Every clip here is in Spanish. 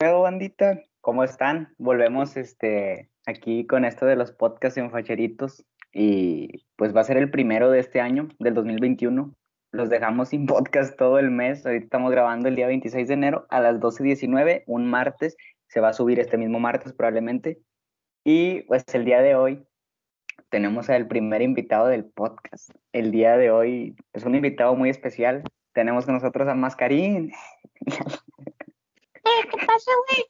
pedo, bandita? ¿Cómo están? Volvemos este, aquí con esto de los podcasts en facheritos y pues va a ser el primero de este año, del 2021. Los dejamos sin podcast todo el mes. Ahorita estamos grabando el día 26 de enero a las 12.19, un martes. Se va a subir este mismo martes probablemente. Y pues el día de hoy tenemos al primer invitado del podcast. El día de hoy es un invitado muy especial. Tenemos con nosotros a Mascarín. ¿Qué pasa, güey?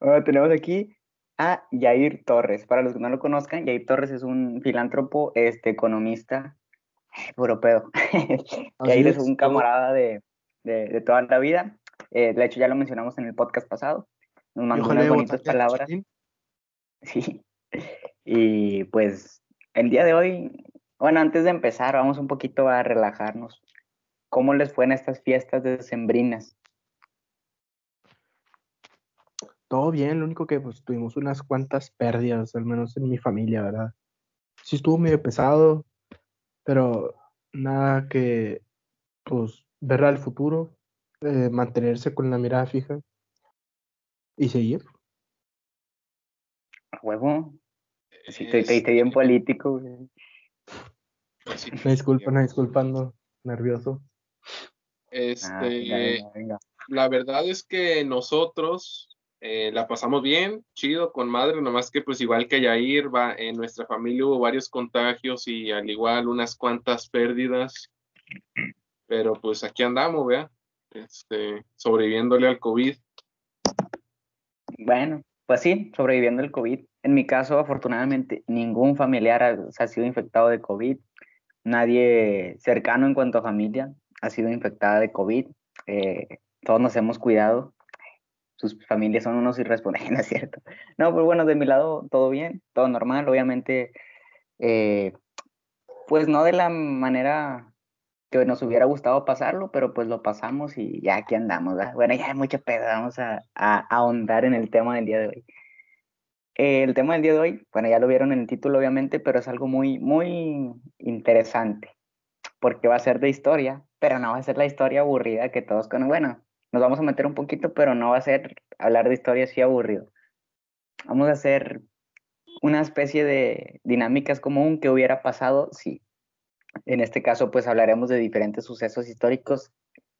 bueno, tenemos aquí a Yair Torres. Para los que no lo conozcan, Yair Torres es un filántropo, este, economista, europeo. Yair es un camarada de, de, de, toda la vida. Eh, de hecho, ya lo mencionamos en el podcast pasado. Nos mandó unas bonitas palabras. Sí. Y pues el día de hoy, bueno, antes de empezar, vamos un poquito a relajarnos. ¿Cómo les fue en estas fiestas decembrinas? Todo bien, lo único que pues tuvimos unas cuantas pérdidas, al menos en mi familia, ¿verdad? Sí estuvo medio pesado, pero nada que pues ver al futuro, eh, mantenerse con la mirada fija y seguir. A huevo. Si te, te, bien político. Güey. Me disculpan, me disculpando, nervioso. Este, ah, venga, venga, venga. la verdad es que nosotros eh, la pasamos bien, chido, con madre, nomás que pues igual que Yair, va, en nuestra familia hubo varios contagios y al igual unas cuantas pérdidas, pero pues aquí andamos, vea, este, sobreviviéndole al COVID. Bueno, pues sí, sobreviviendo al COVID. En mi caso, afortunadamente, ningún familiar ha, ha sido infectado de COVID, nadie cercano en cuanto a familia, ha sido infectada de COVID. Eh, todos nos hemos cuidado. Sus familias son unos irresponsables, cierto? No, pero bueno, de mi lado todo bien, todo normal. Obviamente, eh, pues no de la manera que nos hubiera gustado pasarlo, pero pues lo pasamos y ya aquí andamos. Bueno, ya hay mucho pedo, vamos a, a, ahondar en el tema del día de hoy. el tema del día de hoy, bueno, ya lo vieron en el título obviamente, pero es algo muy, muy interesante, porque va a ser de historia, pero no va a ser la historia aburrida que todos conocen. Bueno, nos vamos a meter un poquito, pero no va a ser hablar de historia así aburrido. Vamos a hacer una especie de dinámicas común que hubiera pasado si, en este caso, pues hablaremos de diferentes sucesos históricos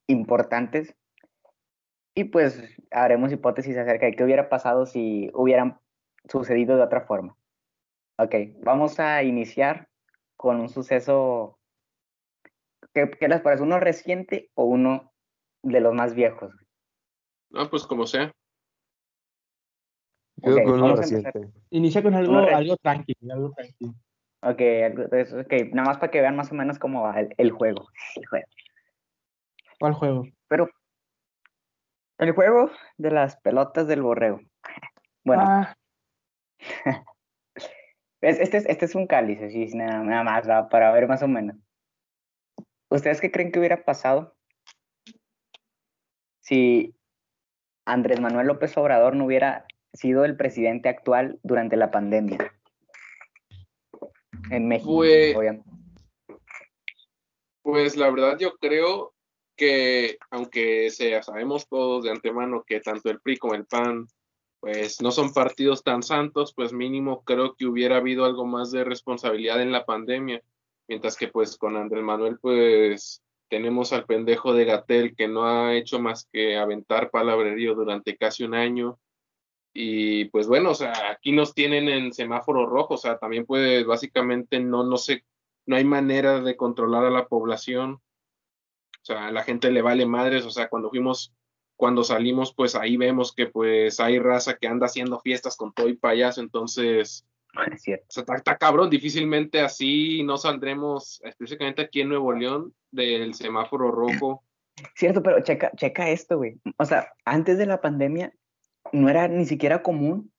importantes y pues haremos hipótesis acerca de qué hubiera pasado si hubieran sucedido de otra forma. Ok, vamos a iniciar con un suceso ¿Qué, qué les parece? ¿Uno reciente o uno de los más viejos? No, pues como sea. Okay, con uno reciente. Inicia con algo, algo tranquilo, algo tranquilo. Ok, ok, nada más para que vean más o menos cómo va el, el juego. El juego. ¿Cuál juego? Pero el juego de las pelotas del borrego. Bueno. Ah. este, es, este es un cáliz, así, nada, nada más, ¿va? para ver más o menos. ¿Ustedes qué creen que hubiera pasado si Andrés Manuel López Obrador no hubiera sido el presidente actual durante la pandemia? En México, pues, pues la verdad yo creo que aunque sea, sabemos todos de antemano que tanto el PRI como el PAN pues no son partidos tan santos, pues mínimo creo que hubiera habido algo más de responsabilidad en la pandemia mientras que pues con Andrés Manuel pues tenemos al pendejo de Gatel que no ha hecho más que aventar palabrerío durante casi un año. Y pues bueno, o sea, aquí nos tienen en semáforo rojo, o sea, también puede, básicamente no, no sé, no hay manera de controlar a la población. O sea, a la gente le vale madres, o sea, cuando fuimos, cuando salimos, pues ahí vemos que pues hay raza que anda haciendo fiestas con todo y payaso, entonces, es cierto. O sea, está, cabrón, difícilmente así no saldremos, específicamente aquí en Nuevo León, del semáforo rojo. Cierto, pero checa, checa esto, güey. O sea, antes de la pandemia no era ni siquiera común.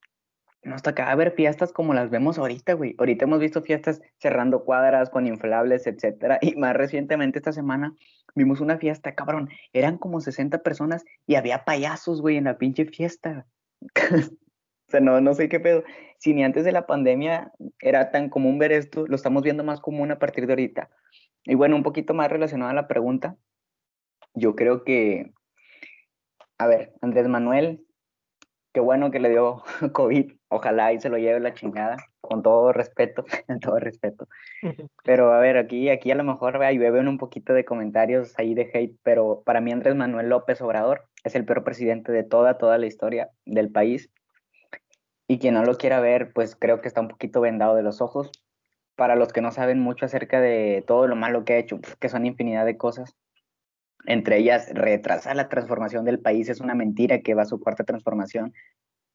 Nos tocaba ver fiestas como las vemos ahorita, güey. Ahorita hemos visto fiestas cerrando cuadras con inflables, etcétera. Y más recientemente esta semana vimos una fiesta, cabrón. Eran como 60 personas y había payasos, güey, en la pinche fiesta. O sea, no, no sé qué pedo. Si ni antes de la pandemia era tan común ver esto, lo estamos viendo más común a partir de ahorita. Y bueno, un poquito más relacionado a la pregunta, yo creo que a ver, Andrés Manuel, qué bueno que le dio COVID, ojalá y se lo lleve la chingada, con todo respeto, con todo respeto. Pero a ver, aquí, aquí a lo mejor vea, llueve un poquito de comentarios ahí de hate, pero para mí Andrés Manuel López Obrador es el peor presidente de toda, toda la historia del país. Y quien no lo quiera ver, pues creo que está un poquito vendado de los ojos. Para los que no saben mucho acerca de todo lo malo que ha hecho, que son infinidad de cosas, entre ellas retrasar la transformación del país es una mentira que va a su cuarta transformación.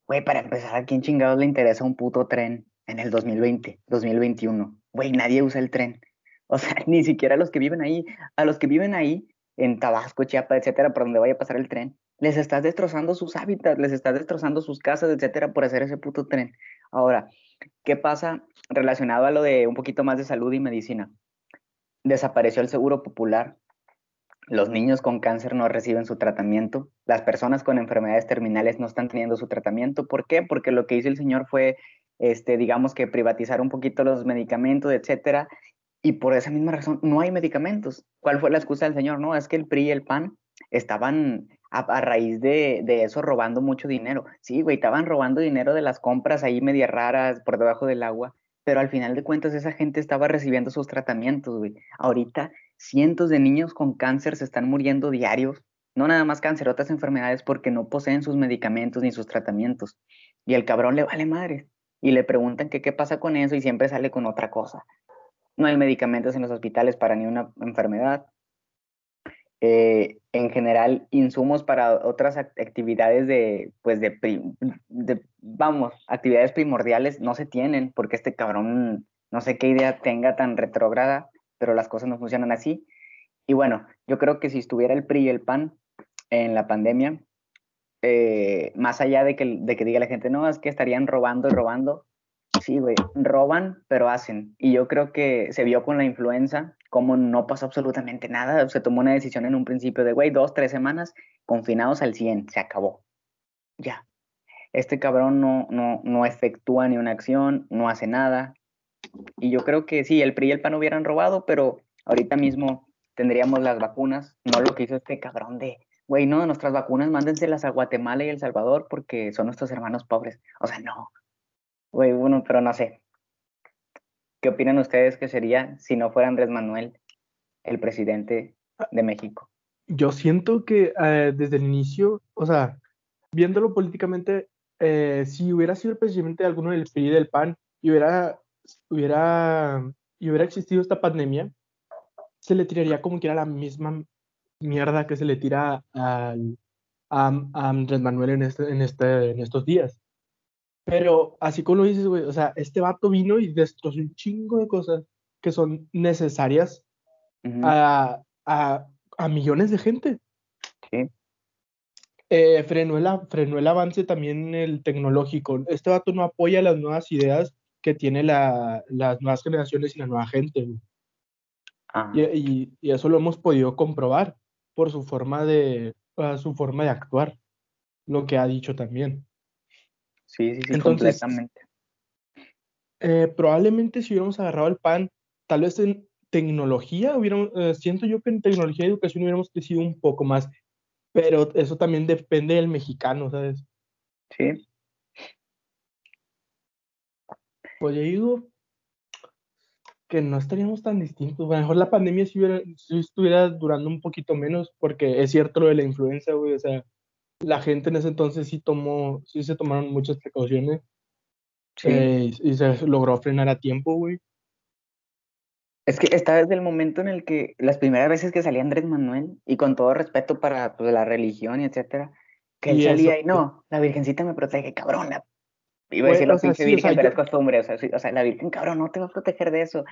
Güey, para empezar, ¿a quién chingados le interesa un puto tren en el 2020, 2021? Güey, nadie usa el tren. O sea, ni siquiera los que viven ahí, a los que viven ahí, en Tabasco, Chiapas, etcétera, por donde vaya a pasar el tren, les estás destrozando sus hábitats, les estás destrozando sus casas, etcétera, por hacer ese puto tren. Ahora, ¿qué pasa relacionado a lo de un poquito más de salud y medicina? Desapareció el seguro popular, los niños con cáncer no reciben su tratamiento, las personas con enfermedades terminales no están teniendo su tratamiento. ¿Por qué? Porque lo que hizo el señor fue, este, digamos que privatizar un poquito los medicamentos, etcétera, y por esa misma razón no hay medicamentos. ¿Cuál fue la excusa del señor? No, es que el PRI y el PAN estaban a, raíz de, de, eso robando mucho dinero. Sí, güey, estaban robando dinero de las compras ahí medias raras por debajo del agua, pero al final de cuentas esa gente estaba recibiendo sus tratamientos, güey. Ahorita cientos de niños con cáncer se están muriendo diarios, no nada más cáncer, otras enfermedades porque no poseen sus medicamentos ni sus tratamientos. Y el cabrón le vale madre. Y le preguntan qué pasa con eso y siempre sale con otra cosa. No hay medicamentos en los hospitales para ni una enfermedad. Eh, en general, insumos para otras actividades de, pues de, vamos, actividades primordiales no se tienen porque este cabrón no sé qué idea tenga tan retrógrada pero las cosas no funcionan así. Y bueno, yo creo que si estuviera el PRI y el PAN en la pandemia, eh, más allá de que, de que diga la gente, no, es que estarían robando y robando, sí, güey, roban, pero hacen. Y yo creo que se vio con la influenza como no pasó absolutamente nada. Se tomó una decisión en un principio de, güey, dos, tres semanas, confinados al 100, se acabó. Ya. Este cabrón no, no, no efectúa ni una acción, no hace nada, y yo creo que sí, el PRI y el PAN hubieran robado, pero ahorita mismo tendríamos las vacunas, no lo que hizo este cabrón de, güey, no, nuestras vacunas mándenselas a Guatemala y El Salvador porque son nuestros hermanos pobres. O sea, no. Güey, bueno, pero no sé. ¿Qué opinan ustedes que sería si no fuera Andrés Manuel el presidente de México? Yo siento que eh, desde el inicio, o sea, viéndolo políticamente, eh, si hubiera sido el presidente de alguno del PRI del PAN y hubiera hubiera, hubiera existido esta pandemia, se le tiraría como que era la misma mierda que se le tira al, a, Andrés Manuel en, este, en, este, en estos días. Pero así como lo dices, güey, o sea, este vato vino y destrozó un chingo de cosas que son necesarias a, a, a, millones de gente. Sí. Eh, frenó, el, frenó el avance también el tecnológico. Este vato no apoya las nuevas ideas que tiene la, las nuevas generaciones y la nueva gente. Ah. Y, y, eso lo hemos podido comprobar por su forma de, su forma de actuar, lo que ha dicho también. Sí, sí, sí, completamente. Eh, probablemente si hubiéramos agarrado el pan, tal vez en tecnología, hubiéramos, eh, siento yo que en tecnología y educación hubiéramos crecido un poco más, pero eso también depende del mexicano, ¿sabes? Sí. Pues yo digo que no estaríamos tan distintos. A lo mejor la pandemia si, estuviera durando un poquito menos, porque es cierto lo de la influenza, güey. O sea, la gente en ese entonces sí tomó, sí se tomaron muchas precauciones. Sí. Eh, y se logró frenar a tiempo, güey. Es que esta desde el momento en el que las primeras veces que salía Andrés Manuel, y con todo respeto para pues, la religión y etcétera, que él salía y no, la Virgencita me protege, cabrón, Iba a decir la pinche virgen, pero es costumbre. O sea, o sea, la virgen, cabrón, no te va a proteger de eso.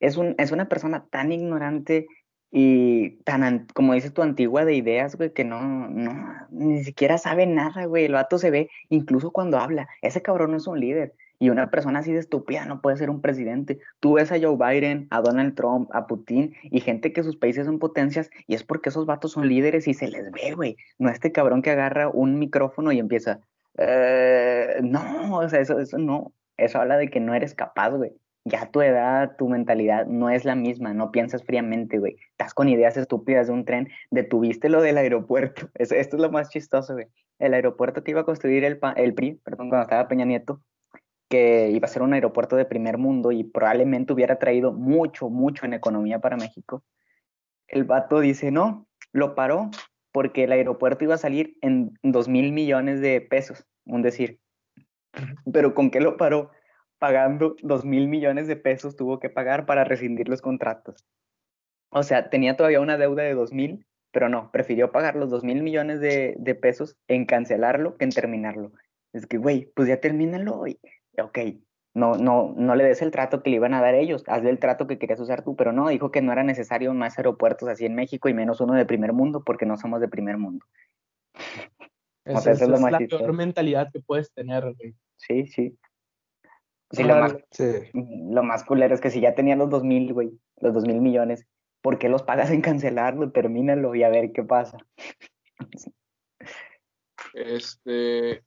Es, un, es una persona tan ignorante y tan, como dices tu antigua de ideas, güey, que no, no, ni siquiera sabe nada, güey. El vato se ve, incluso cuando habla, ese cabrón no es un líder. Y una persona así de estúpida no puede ser un presidente. Tú ves a Joe Biden, a Donald Trump, a Putin y gente que sus países son potencias y es porque esos vatos son líderes y se les ve, güey. No este cabrón que agarra un micrófono y empieza, eh, no, o sea, eso, eso no. Eso habla de que no eres capaz, güey. Ya a tu edad, tu mentalidad no es la misma, no piensas fríamente, güey. Estás con ideas estúpidas de un tren, detuviste lo del aeropuerto. esto es lo más chistoso, güey. El aeropuerto que iba a construir el, el PRI, perdón, cuando estaba Peña Nieto, que iba a ser un aeropuerto de primer mundo y probablemente hubiera traído mucho, mucho en economía para México. El vato dice, no, lo paró porque el aeropuerto iba a salir en dos mil millones de pesos, un decir. Pero ¿con qué lo paró? Pagando dos mil millones de pesos tuvo que pagar para rescindir los contratos. O sea, tenía todavía una deuda de dos mil, pero no, prefirió pagar los dos mil millones de, de pesos en cancelarlo que en terminarlo. Es que, güey, pues ya termínalo. Y, ok, no, no, no le des el trato que le iban a dar ellos, hazle el trato que querías usar tú, pero no, dijo que no era necesario más aeropuertos así en México y menos uno de primer mundo porque no somos de primer mundo. Esa, es, la peor mentalidad que puedes tener, güey. Sí, sí. Sí, lo, más, lo más culero es que si ya tenía los dos mil, güey, los dos mil millones, ¿por qué los pagas en cancelarlo? Termínalo y a ver qué pasa. Este,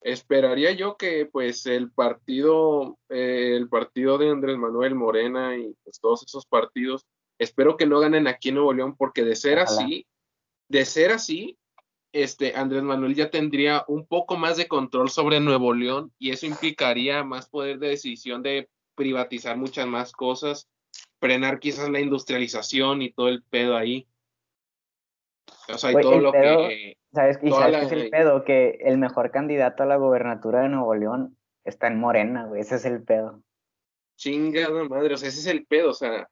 esperaría yo que pues el partido, eh, el partido de Andrés Manuel Morena y pues todos esos partidos, espero que no ganen aquí en Nuevo León, porque de ser así, de ser así, este Andrés Manuel ya tendría un poco más de control sobre Nuevo León y eso implicaría más poder de decisión de privatizar muchas más cosas, frenar quizás la industrialización y todo el pedo ahí. O sea, y todo lo que ¿Sabes, y sabes es el pedo? Que el mejor candidato a la gobernatura de Nuevo León está en Morena, güey. Ese es el pedo. Chingada madre, o sea, ese es el pedo, o sea.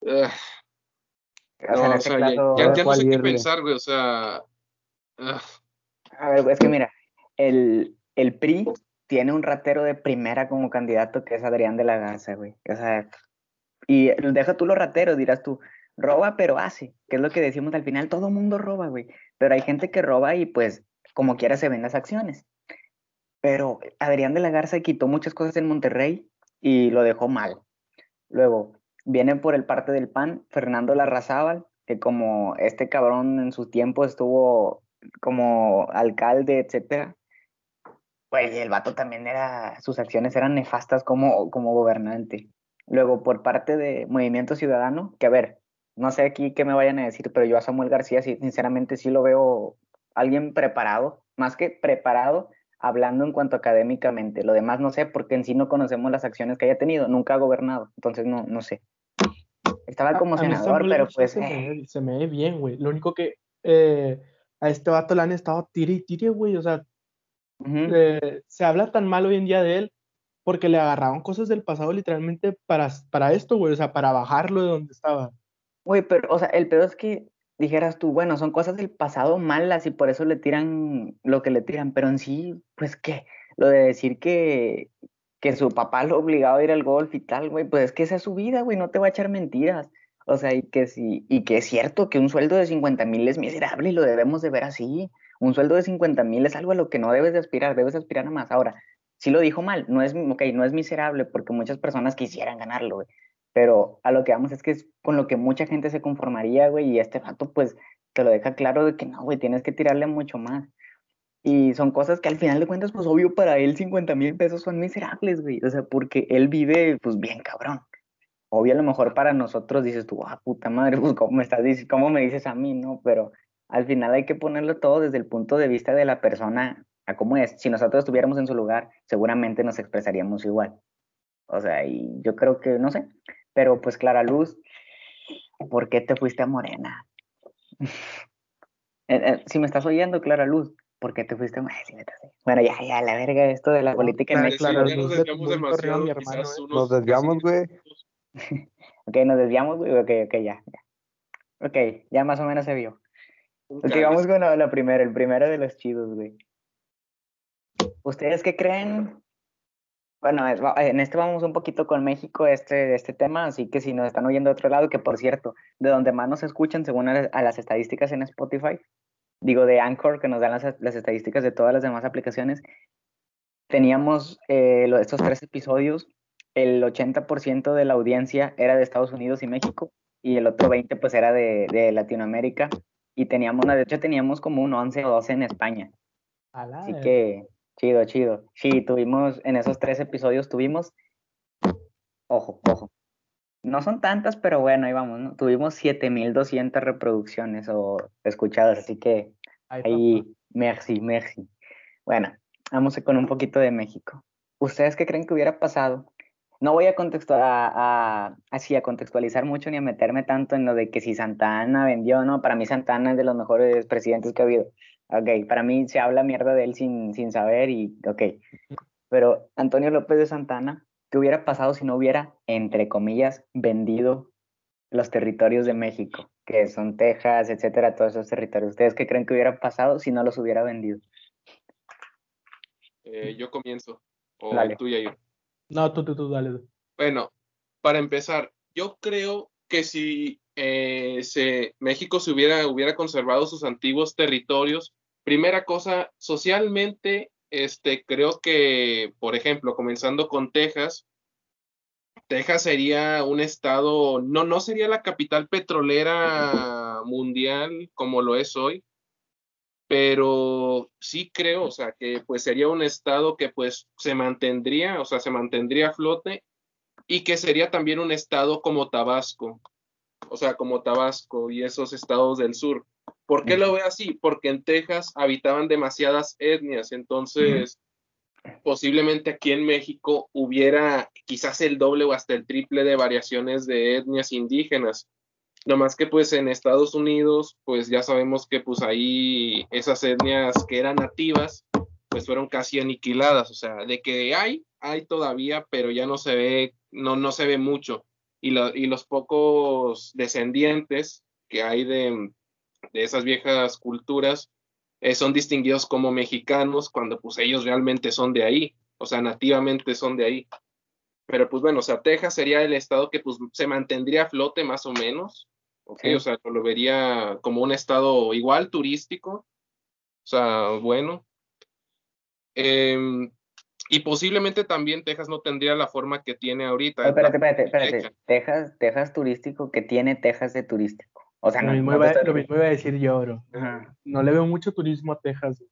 o sea, este ya, no sé qué pensar, güey, o sea. A ver, es que mira, el, el PRI tiene un ratero de primera como candidato que es Adrián de la Garza, güey. O sea, y deja tú los rateros, dirás tú, roba pero hace, que es lo que decimos al final, todo mundo roba, güey, pero hay gente que roba y pues como quiera se ven las acciones. Pero Adrián de la Garza quitó muchas cosas en Monterrey y lo dejó mal. Luego, viene por el parte del PAN Fernando Larrazábal, que como este cabrón en su tiempo estuvo como alcalde, etcétera, pues el vato también era, sus acciones eran nefastas como, como gobernante. Luego, por parte de Movimiento Ciudadano, que a ver, no sé aquí qué me vayan a decir, pero yo a Samuel García sí, sinceramente sí lo veo alguien preparado, más que preparado, hablando en cuanto académicamente. Lo demás no sé, porque en sí no conocemos las acciones que haya tenido, nunca ha gobernado, entonces no, no sé. Estaba como senador, pero pues... Se, me, se, me, ve bien, güey. Lo único que eh, a este vato le han estado tire y tire, güey. O sea, eh, se habla tan mal hoy en día de él porque le agarraron cosas del pasado literalmente para, para esto, güey. O sea, para bajarlo de donde estaba. Güey, pero, o sea, el pedo es que dijeras tú, bueno, son cosas del pasado malas y por eso le tiran lo que le tiran, pero en sí, pues qué, lo de decir que, que su papá lo obligaba a ir al golf y tal, güey, pues es que esa es su vida, güey, no te va a echar mentiras. O sea, y que sí, y que es cierto que un sueldo de 50 mil es miserable y lo debemos de ver así. Un sueldo de 50 mil es algo a lo que no debes de aspirar, debes aspirar a más. Ahora, sí lo dijo mal, no es, okay, no es miserable porque muchas personas quisieran ganarlo, güey. Pero a lo que vamos es que es con lo que mucha gente se conformaría, güey, y este rato pues te lo deja claro de que no, güey, tienes que tirarle mucho más. Y son cosas que al final de cuentas, pues obvio para él 50 mil pesos son miserables, güey. O sea, porque él vive pues bien cabrón. Obvio a lo mejor para nosotros dices tú, ah, puta madre, pues cómo me estás cómo me dices a mí, ¿no? Pero al final hay que ponerlo todo desde el punto de vista de la persona a cómo es. Si nosotros estuviéramos en su lugar, seguramente nos expresaríamos igual. O sea, y yo creo que, no sé, pero pues Clara Luz, ¿por qué te fuiste a Morena? Eh, eh, si me estás oyendo, Clara Luz, ¿por qué te fuiste a Morena? bueno, ya, ya, la verga, esto de la política en México. nos desviamos, güey. ok, nos desviamos, güey. Ok, ok, ya, ya. Ok, ya más o menos se vio. Ok, vamos con lo, lo primero, el primero de los chidos, güey. ¿Ustedes qué creen bueno, en este vamos un poquito con México, este, este tema, así que si nos están oyendo de otro lado, que por cierto, de donde más nos escuchan según a, las estadísticas en Spotify, digo de Anchor, que nos dan las, las estadísticas de todas las demás aplicaciones, teníamos eh, estos tres episodios, el 80% de la audiencia era de Estados Unidos y México, y el otro 20% pues era de, de Latinoamérica, y teníamos, de hecho teníamos como un 11 o 12 en España. Así que Chido, chido. Sí, tuvimos, en esos tres episodios tuvimos Ojo, ojo. No son tantas, pero bueno, ahí vamos, ¿no? Tuvimos 7200 reproducciones o escuchadas, así que ahí, merci, merci. Bueno, vamos con un poquito de México. ¿Ustedes qué creen que hubiera pasado? No voy a, a, así a contextualizar mucho ni a meterme tanto en lo de que si Santana vendió, no, para mí Santana es de los mejores presidentes que ha habido. Ok, para mí se habla mierda de él sin, sin saber y ok. Pero Antonio López de Santana, ¿qué hubiera pasado si no hubiera, entre comillas, vendido los territorios de México, que son Texas, etcétera, todos esos territorios? ¿Ustedes qué creen que hubiera pasado si no los hubiera vendido? Eh, yo comienzo. O tú y yo. No, tú, tú, tú, dale. Bueno, para empezar, yo creo que si eh, se, México se hubiera, hubiera conservado sus antiguos territorios, primera cosa, socialmente, este, creo que, por ejemplo, comenzando con Texas, Texas sería un estado, no, no sería la capital petrolera mundial como lo es hoy, pero sí creo, o sea, que pues sería un estado que pues se mantendría, o sea, se mantendría a flote y que sería también un estado como Tabasco, o sea, como Tabasco y esos estados del sur. ¿Por qué lo veo así? Porque en Texas habitaban demasiadas etnias, entonces posiblemente aquí en México hubiera quizás el doble o hasta el triple de variaciones de etnias indígenas. No más que pues en Estados Unidos, pues ya sabemos que pues ahí esas etnias que eran nativas, pues fueron casi aniquiladas, o sea, de que hay, hay todavía, pero ya no se ve, no, no se ve mucho. Y, y los pocos descendientes que hay de, de esas viejas culturas eh, son distinguidos como mexicanos cuando pues ellos realmente son de ahí, o sea, nativamente son de ahí. Pero pues bueno, o sea, Texas sería el estado que pues se mantendría a flote más o menos, o sea, lo vería como un estado igual turístico, o sea, bueno. Em, y posiblemente también Texas no tendría la forma que tiene ahorita. espérate, espérate, espérate. Texas, Texas turístico, que tiene Texas de turístico? O sea, lo, mismo, iba, a decir yo, bro. No le veo mucho turismo a Texas.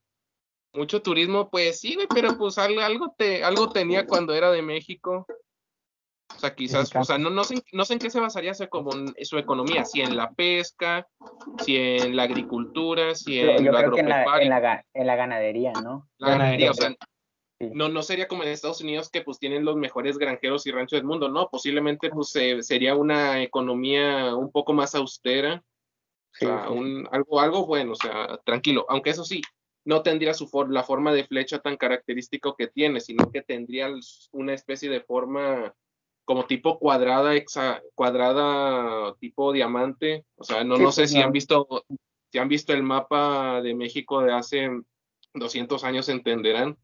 Mucho turismo, pues sí, pero pues algo, te, algo tenía cuando era de México. O sea, quizás, o sea, no, no, sé, no sé en qué se basaría su, su economía, si en la pesca, si en la agricultura, si en yo creo que en la, en, la, ganadería, ¿no? La ganadería, o sea, no, no sería como en Estados Unidos que pues tienen los mejores granjeros y ranchos del mundo, no, posiblemente pues sería una economía un poco más austera, o sea, Un, algo, algo bueno, o sea, tranquilo, aunque eso sí, no tendría su la forma de flecha tan característico que tiene, sino que tendría una especie de forma como tipo cuadrada, exa, cuadrada tipo diamante. O sea, no, no sé si han visto, si han visto el mapa de México de hace 200 años, entenderán.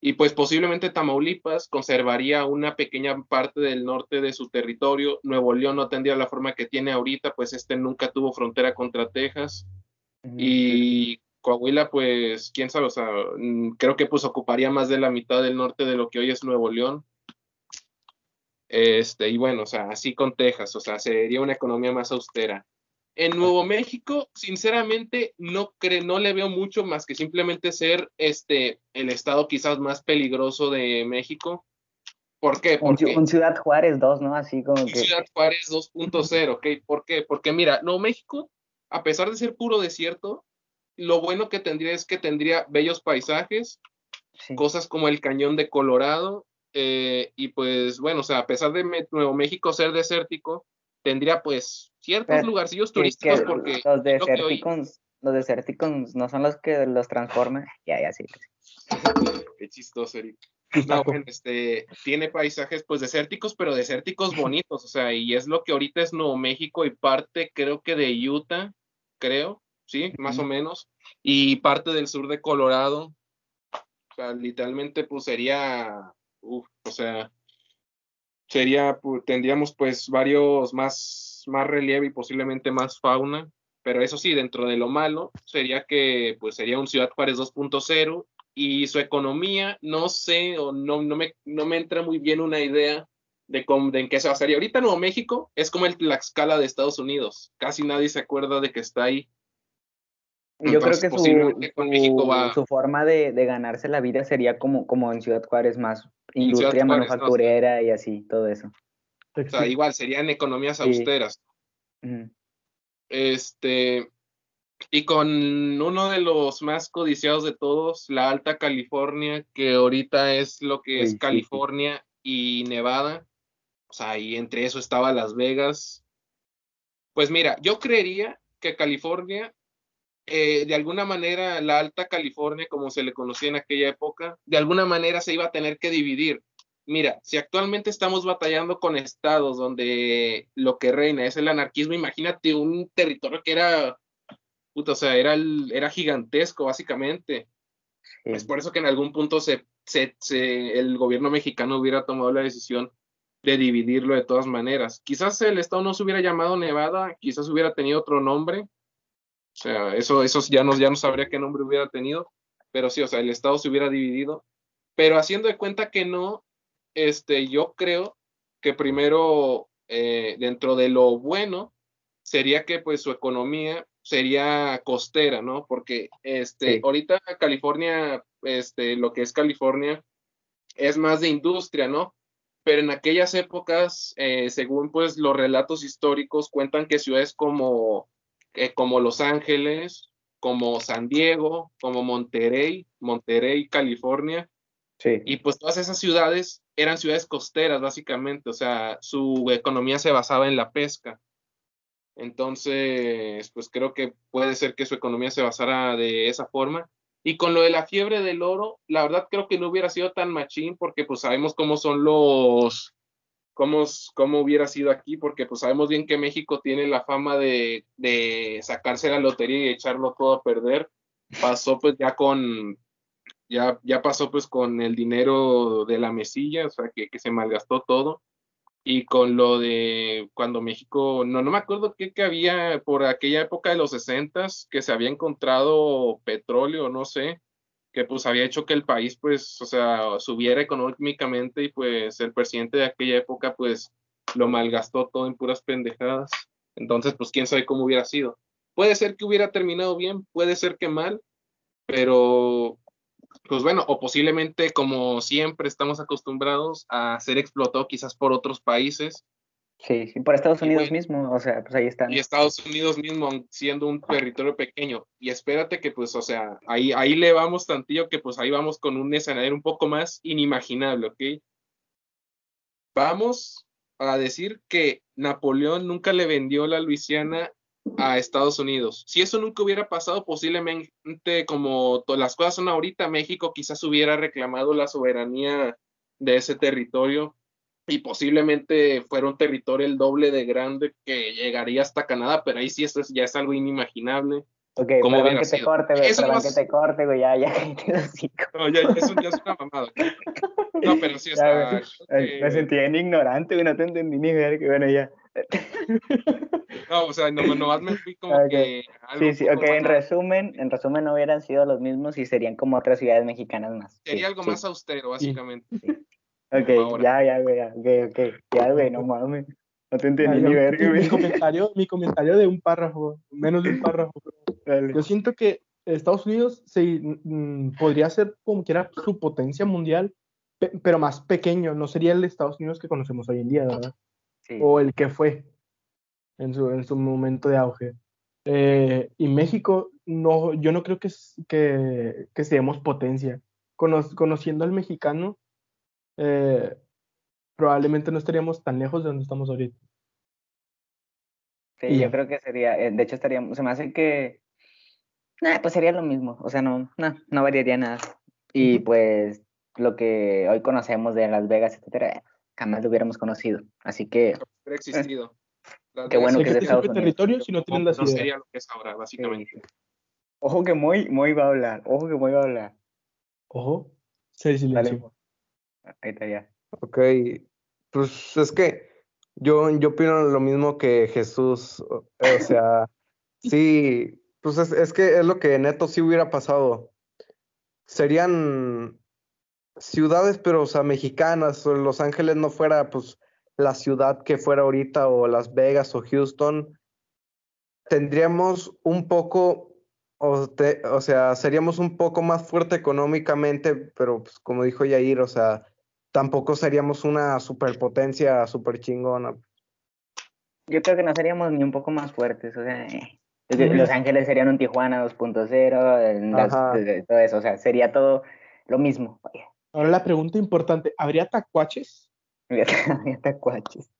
Y pues posiblemente Tamaulipas conservaría una pequeña parte del norte de su territorio. Nuevo León no tendría la forma que tiene ahorita, pues este nunca tuvo frontera contra Texas. Y Coahuila, pues, quién sabe, o sea, mm, creo que pues ocuparía más de la mitad del norte de lo que hoy es Nuevo León. Este, y bueno, o sea, así con Texas, o sea, sería una economía más austera. En Nuevo México, sinceramente, no, cre no le veo mucho más que simplemente ser este, el estado quizás más peligroso de México. ¿Por qué? Porque, un, Ciudad Juárez 2, ¿no? Así como que... Ciudad Juárez 2.0, ¿ok? ¿Por qué? Porque mira, Nuevo México, a pesar de ser puro desierto, lo bueno que tendría es que tendría bellos paisajes, cosas como el cañón de Colorado, eh, y pues bueno, o sea, a pesar de Nuevo México ser desértico, tendría pues ciertos lugarcillos turísticos porque los desérticos, los desérticos no son los que los transforman. Ya, ya sí. Qué chistoso, Eric. No, bueno, este, tiene paisajes pues desérticos, pero desérticos bonitos, o sea, y es lo que ahorita es Nuevo México y parte creo que de Utah, creo, sí, más o menos, y parte del sur de Colorado, o sea, literalmente pues sería, uf, o sea, sería, tendríamos pues varios más, más relieve y posiblemente más fauna, pero eso sí, dentro de lo malo, sería que pues sería un Ciudad Juárez 2.0 y su economía, no sé, o no, no, me, no me entra muy bien una idea de, cómo, de en qué se basaría. Ahorita Nuevo México es como el Tlaxcala de Estados Unidos, casi nadie se acuerda de que está ahí. Yo creo que su, su, forma de, de, ganarse la vida sería como, como en Ciudad Juárez, más industria manufacturera y así, todo eso. O sea, igual serían economías austeras. Este, y con uno de los más codiciados de todos, la Alta California, que ahorita es lo que es California y Nevada. O sea, y entre eso estaba Las Vegas. Pues mira, yo creería que California, eh, de alguna manera, la Alta California, como se le conocía en aquella época, de alguna manera se iba a tener que dividir. Mira, si actualmente estamos batallando con estados donde lo que reina es el anarquismo, imagínate un territorio que era o sea, era, era gigantesco, básicamente. Es por eso que en algún punto se, el gobierno mexicano hubiera tomado la decisión de dividirlo de todas maneras. Quizás el estado no se hubiera llamado Nevada, quizás hubiera tenido otro nombre. O sea, eso, eso ya, no, ya no sabría qué nombre hubiera tenido, pero sí, o sea, el estado se hubiera dividido. Pero haciendo de cuenta que no, este, yo creo que primero, eh, dentro de lo bueno, sería que pues su economía sería costera, ¿no? Porque este, ahorita California, este, lo que es California, es más de industria, ¿no? Pero en aquellas épocas, eh, según pues los relatos históricos, cuentan que ciudades como, eh, como Los Ángeles, como San Diego, como Monterrey, Monterrey, California, sí. y pues todas esas ciudades eran ciudades costeras, básicamente, o sea, su economía se basaba en la pesca. Entonces, pues creo que puede ser que su economía se basara de esa forma. Y con lo de la fiebre del oro, la verdad creo que no hubiera sido tan machín porque pues sabemos cómo son los, cómo, cómo hubiera sido aquí, porque pues sabemos bien que México tiene la fama de, de sacarse la lotería y echarlo todo a perder. Pasó pues ya con, ya, ya pasó pues con el dinero de la mesilla, o sea que, que se malgastó todo y con lo de cuando México, no, no me acuerdo qué que había por aquella época de los 60 que se había encontrado petróleo, no sé, que pues había hecho que el país pues, o sea, subiera económicamente y pues el presidente de aquella época pues lo malgastó todo en puras pendejadas. Entonces, pues quién sabe cómo hubiera sido. Puede ser que hubiera terminado bien, puede ser que mal, pero pues bueno, o posiblemente como siempre estamos acostumbrados a ser explotado quizás por otros países. Sí, sí, por Estados Unidos mismo, o sea, pues ahí están. Y Estados Unidos mismo siendo un territorio pequeño. Y espérate que pues, o sea, ahí, ahí le vamos tantillo que pues ahí vamos con un escenario un poco más inimaginable, ¿ok? Vamos a decir que Napoleón nunca le vendió la Luisiana a Estados Unidos. Si eso nunca hubiera pasado, posiblemente como las cosas son ahorita, México quizás hubiera reclamado la soberanía de ese territorio y posiblemente fuera un territorio el doble de grande que llegaría hasta Canadá, pero ahí sí esto ya es algo inimaginable. Ok, ¿Cómo que te corte, güey, perdón que te corte, güey, ya, ya, No, ya, eso ya es una mamada. No, pero sí, está... Me sentí bien ignorante, güey, no te entendí ni ver, que bueno, ya. No, o sea, nomás me fui como que. sí, sí, ok, en resumen, en resumen no hubieran sido los mismos y serían como otras ciudades mexicanas más. Sería algo más austero, básicamente. Ok, ya, ya, güey, ok, ok, ya, güey, no mames. No te entendí ni ver, güey. Mi comentario, mi comentario de un párrafo, menos de un párrafo. Yo siento que Estados Unidos se, mm, podría ser como quiera su potencia mundial, pero más pequeño, no sería el Estados Unidos que conocemos hoy en día, ¿verdad? Sí. O el que fue en su, en su momento de auge. Eh, y México, no, yo no creo que, que, que seamos potencia. conociendo al mexicano, eh, probablemente no estaríamos tan lejos de donde estamos ahorita. Sí, yo creo que sería, eh, de hecho estaríamos, se me hace que, nada, pues sería lo mismo, o sea, no, no, no variaría nada. Y pues lo que hoy conocemos de Las Vegas, etcétera, jamás lo hubiéramos conocido. Así que... No existido. Qué bueno que es de Estados Unidos. territorio si no tienen la No sería lo que es ahora, básicamente. Ojo que muy, muy va a hablar. Ojo que muy va a hablar. Ojo. Se silencio. Ahí está ya. Ok. Pues es que yo, yo opino lo mismo que Jesús. O sea, sí, pues es, es que es lo que neto sí hubiera pasado. Serían ciudades, pero o sea, mexicanas, o Los Ángeles no fuera, pues, la ciudad que fuera ahorita o Las Vegas o Houston, tendríamos un poco, o, o sea, seríamos un poco más fuerte económicamente, pero pues como dijo Yair, o sea, tampoco seríamos una superpotencia super chingona. Yo creo que no seríamos ni un poco más fuertes, o sea, eh, Los Ángeles serían un Tijuana 2.0, todo eso, o sea, sería todo lo mismo. Ahora la pregunta importante, ¿habría tacuaches? Habría tacuaches.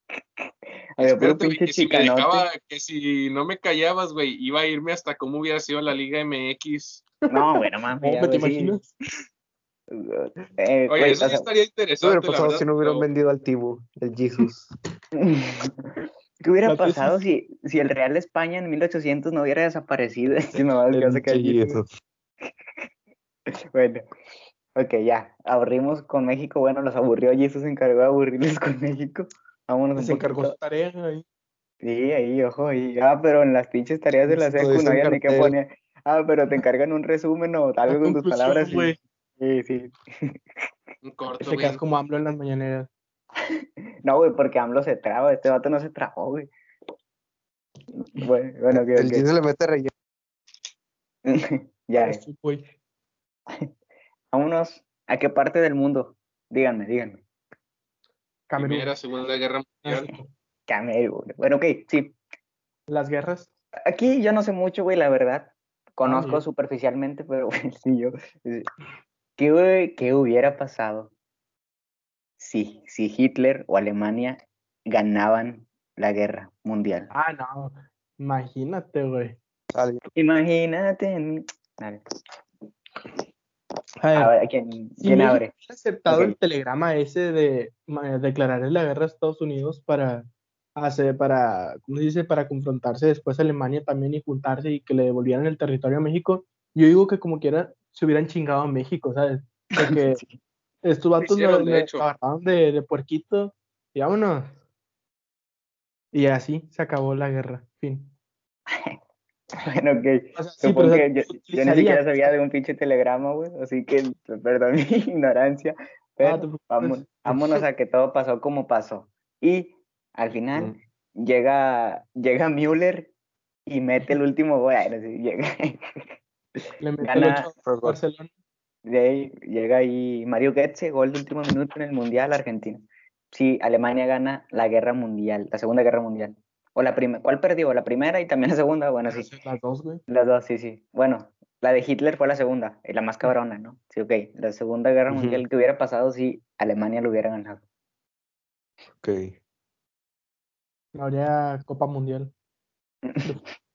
Espérate, que, si me dejaba, que si no me callabas, güey, iba a irme hasta cómo hubiera sido la Liga MX. No, bueno, mames. ¿Te imaginas? Eh, Oye, eso sí estaría interesante. ¿Qué hubiera pasado si no hubieran vendido al Tibu, el Jesus? ¿Qué hubiera pasado si, si el Real España en 1800 no hubiera desaparecido? bueno, ok, ya. Aburrimos con México. Bueno, los aburrió Jesus se encargó de aburrirles con México. Vámonos Se encargó su tarea ahí. Sí, ahí, ojo, ahí. Ah, pero en las pinches tareas de la secu no había ni que poner. Ah, pero te encargan un resumen o algo con tus palabras. Sí, sí. Un corto, Te quedas como AMLO en las mañaneras. No, güey, porque AMLO se traba. Este vato no se trabó, güey. Bueno, bueno, que. El se le mete relleno. ya. güey. Vámonos. ¿A qué parte del mundo? Díganme, díganme. Camerún. Primera, Segunda Guerra Mundial. Camerún. Bueno, ok, sí. Las guerras. Aquí yo no sé mucho, güey, la verdad. Conozco superficialmente, pero sí, yo. ¿Qué, ¿Qué, hubiera pasado si, si Hitler o Alemania ganaban la guerra mundial? Ah, no. Imagínate, güey. Imagínate. Dale. A ver, ¿quién, quién abre? aceptado el telegrama ese de declararle la guerra a Estados Unidos para hacer, para, ¿cómo se dice? Para confrontarse después a Alemania también y juntarse y que le devolvieran el territorio a México. Yo digo que como quiera se hubieran chingado a México, ¿sabes? Porque estos vatos lo, de, de, de puerquito y vámonos. Y así se acabó la guerra. Fin. Bueno, ok. Supongo que yo, ni siquiera sabía de un pinche telegrama, güey. Así que, perdón mi ignorancia. Pero vámonos, a que todo pasó como pasó. Y al final llega, llega Müller y mete el último gol. llega. Le mete Gana, el Barcelona. De ahí llega ahí Mario Goetze, gol de último minuto en el Mundial Argentina. Sí, Alemania gana la guerra mundial, la Segunda Guerra Mundial. O la primera, ¿cuál perdió? ¿La primera y también la segunda? Bueno, sí. Las dos, güey. Las dos, sí, sí. Bueno, la de Hitler fue la segunda, la más cabrona, ¿no? Sí, ok. La Segunda Guerra Mundial que hubiera pasado si Alemania lo hubiera ganado. Ok. No habría Copa Mundial.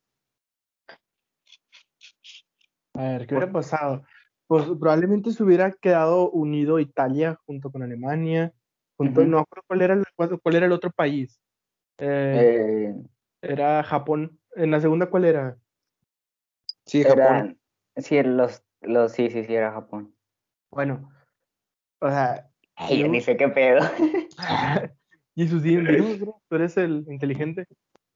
A ver, ¿qué hubiera pasado? Pues probablemente se hubiera quedado unido Italia junto con Alemania. Junto, No cuál era, el, cuál era el otro país. Eh, eh, era Japón. ¿En la segunda cuál era? Sí, Japón. sí, los, los, sí, sí, sí, era Japón. Bueno, o sea. yo ni sé qué pedo. Jesús, tú eres el inteligente.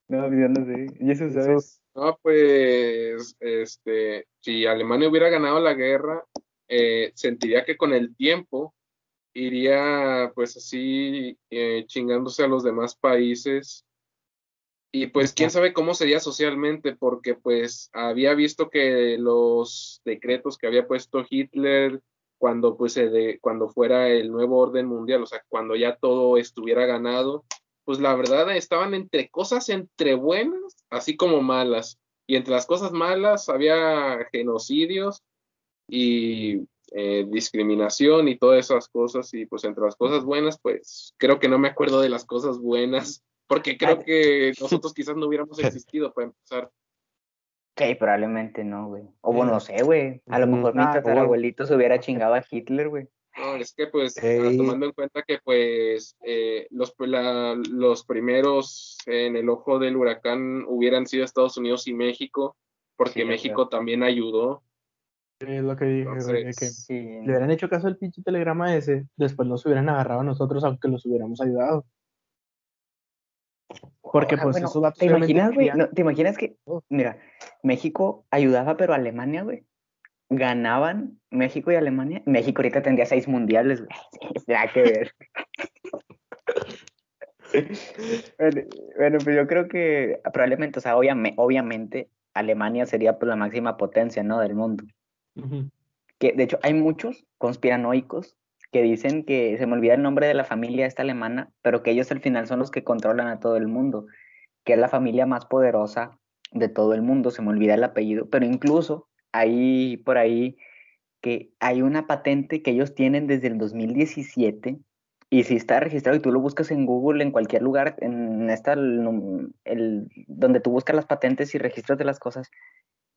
No, yo no sé. Jesús, ¿sabes? No, pues, este, si Alemania hubiera ganado la guerra, eh, sentiría que con el tiempo iría pues así eh, chingándose a los demás países. Y pues quién sabe cómo sería socialmente porque pues había visto que los decretos que había puesto Hitler cuando pues cuando fuera el nuevo orden mundial, o sea, cuando ya todo estuviera ganado, pues la verdad estaban entre cosas entre buenas así como malas y entre las cosas malas había genocidios y eh, discriminación y todas esas cosas y pues entre las cosas buenas pues creo que no me acuerdo de las cosas buenas porque creo que nosotros quizás no hubiéramos existido para empezar. Sí, probablemente no, güey. O bueno, no sé, güey. A lo mejor mi tatarabuelito se hubiera chingado a Hitler, güey. No, es que pues ah, tomando en cuenta que pues eh, los, los primeros en el ojo del huracán hubieran sido Estados Unidos y México, porque México también ayudó. Es lo que dije, que le hubieran hecho caso al pinche telegrama ese, después nos hubieran agarrado a nosotros aunque los hubiéramos ayudado. Porque pues eso va ¿Te imaginas, güey? ¿Te imaginas que, mira, México ayudaba, pero Alemania, güey, ganaban México y Alemania? México ahorita tendría seis mundiales. Nada que ver. bueno, pues yo creo que probablemente, o sea, obviamente Alemania sería pues la máxima potencia, ¿no? Del mundo. Que de hecho hay muchos conspiranoicos que dicen que se me olvida el nombre de la familia esta alemana, pero que ellos al final son los que controlan a todo el mundo, que es la familia más poderosa de todo el mundo, se me olvida el apellido, pero incluso hay por ahí que hay una patente que ellos tienen desde el 2017 y si está registrado y tú lo buscas en Google, en cualquier lugar, en esta, el, donde tú buscas las patentes y registros de las cosas,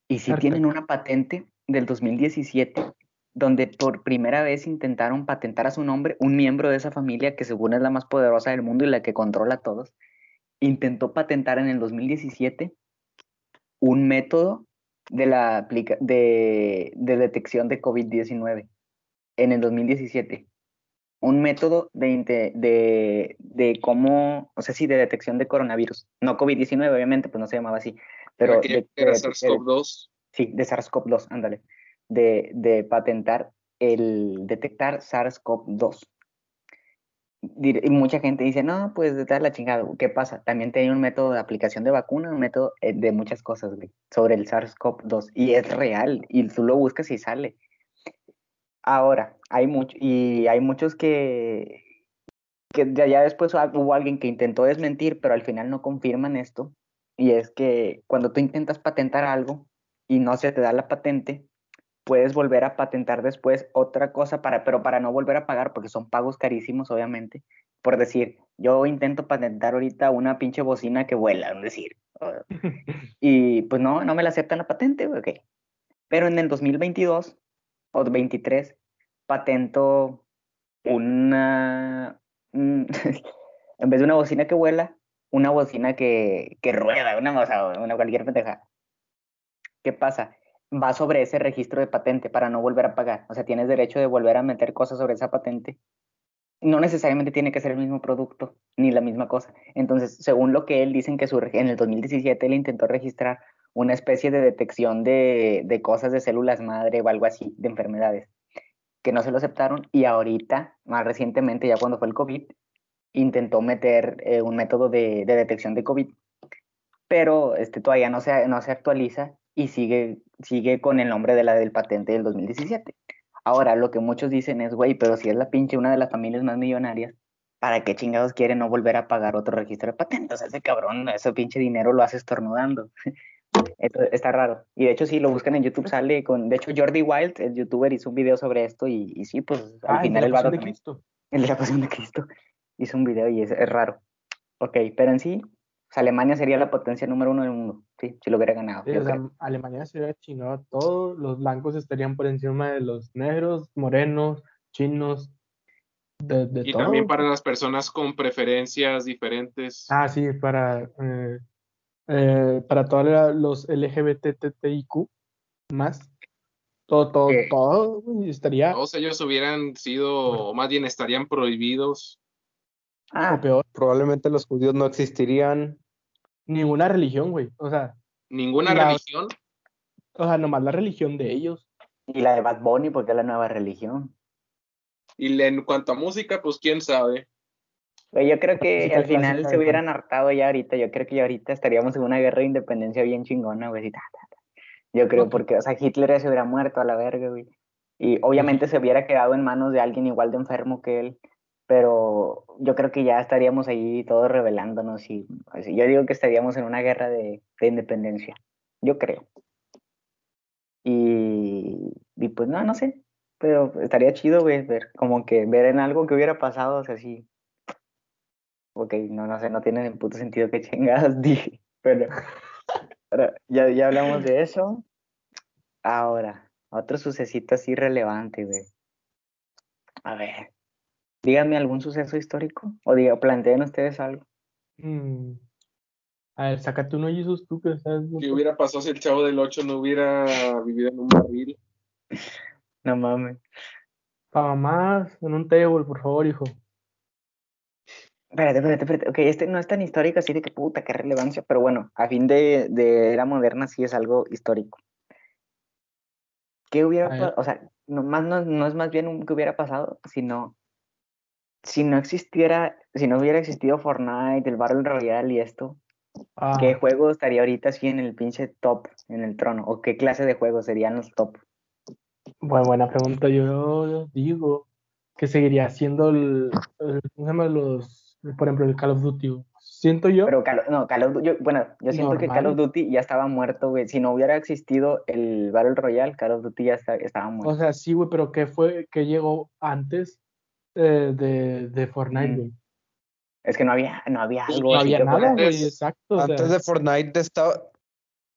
y si tienen una patente del 2017 donde por primera vez intentaron patentar a su nombre un miembro de esa familia que según es la más poderosa del mundo y la que controla a todos, intentó patentar en el 2017 un método de, la de, de detección de COVID-19 en el 2017. Un método de, de, de cómo, o sea, sí, de detección de coronavirus. No COVID-19, obviamente, pues no se llamaba así. Pero de, SARS-CoV-2. Sí, de SARS-CoV-2, ándale. De, de patentar el detectar SARS-CoV-2 y mucha gente dice, no, pues de la chingada, ¿qué pasa? También tenía un método de aplicación de vacuna, un método eh, de muchas cosas, sobre el SARS-CoV-2, y es real, y tú lo buscas y sale. Ahora, hay mucho, y hay muchos que, que ya, ya después hubo alguien que intentó desmentir, pero al final no confirman esto, y es que cuando tú intentas patentar algo y no se te da la patente, puedes volver a patentar después otra cosa, para, pero para no volver a pagar, porque son pagos carísimos, obviamente. Por decir, yo intento patentar ahorita una pinche bocina que vuela, es decir. y pues no, no me la aceptan la patente, ok. Pero en el 2022 o 23 patento una, en vez de una bocina que vuela, una bocina que, que rueda, una, una cualquier pendeja. ¿Qué pasa? Va sobre ese registro de patente para no volver a pagar. O sea, tienes derecho de volver a meter cosas sobre esa patente. No necesariamente tiene que ser el mismo producto ni la misma cosa. Entonces, según lo que él dicen que su, en el 2017 él intentó registrar una especie de detección de, de cosas de células madre o algo así, de enfermedades, que no se lo aceptaron y ahorita, más recientemente, ya cuando fue el COVID, intentó meter eh, un método de, de, detección de COVID, pero este, todavía no se, no se actualiza y sigue, sigue con el nombre de la del patente del 2017. Ahora, lo que muchos dicen es, güey, pero si es la pinche una de las familias más millonarias, ¿para qué chingados quiere no volver a pagar otro registro de patentes? O sea, ese cabrón, ese pinche dinero lo hace estornudando. Esto está raro. Y de hecho, si lo buscan en YouTube, sale con. De hecho, Jordi Wild, el youtuber, hizo un video sobre esto y, y sí, pues al ah, final el de Cristo. El de la pasión de Cristo. Hizo un video y es, es raro. Ok, pero en sí, Alemania sería la potencia número uno del mundo, sí, si lo hubiera ganado. Alemania se hubiera chingado todo, los blancos estarían por encima de los negros, morenos, chinos, de, de y también para las personas con preferencias diferentes. Ah, sí, para, eh, eh, para todos los LGBTTIQ más. Todo, todo, todo estaría. Todos ellos hubieran sido, o más bien estarían prohibidos Ah, o peor, probablemente los judíos no existirían. Ninguna religión, güey. O sea. ¿Ninguna religión? O sea, nomás la religión de ellos. Y la de Bad Bunny, porque es la nueva religión. Y en cuanto a música, pues quién sabe. yo creo que al final se hubieran hartado ya ahorita. Yo creo que ya ahorita estaríamos en una guerra de independencia bien chingona, güey. Yo creo, porque, o sea, Hitler ya se hubiera muerto a la verga, güey. Y obviamente se hubiera quedado en manos de alguien igual de enfermo que él pero yo creo que ya estaríamos ahí todos rebelándonos y yo digo que estaríamos en una guerra de, independencia, yo creo. Y, pues no, no sé, pero estaría chido ver, como que ver en algo que hubiera pasado, o sea, sí. Ok, no, no sé, no tiene ni puto sentido que chingadas dije, pero, pero ya, ya hablamos de eso. Ahora, otro sucesito así relevante, güey. A ver, Díganme algún suceso histórico o diga, planteen ustedes algo. Mm. A ver, sácate uno, Jesús, tú que sabes. ¿Qué hubiera pasado si el chavo del 8 no hubiera vivido en un barril? No mames. Para más, en un table, por favor, hijo. Espérate, espérate, espérate. Ok, este no es tan histórico así de que puta, qué relevancia, pero bueno, a fin de, de era moderna sí es algo histórico. ¿Qué hubiera pasado? O sea, no, más, no, no es más bien un que hubiera pasado, sino si no existiera, si no hubiera existido Fortnite, el Battle Royale y esto, ¿qué ah. juego estaría ahorita así en el pinche top, en el trono? ¿O qué clase de juegos serían los top? Bueno, buena pregunta. Yo digo que seguiría siendo el, el- ¿cómo se llama? Los, por ejemplo, el Call of Duty. Siento yo, Pero Call, no, Call of Du- yo- bueno, yo siento que Call of. Duty ya estaba muerto, güey. Si no hubiera existido el Battle Royale, Call of Duty ya está- estaba muerto. o sea, sí, güey, pero ¿qué fue, que llegó antes eh, de, de Fortnite, güey? Es que no había, no había algo No había nada, güey, antes- exacto. o Antes sea, de Fortnite estaba.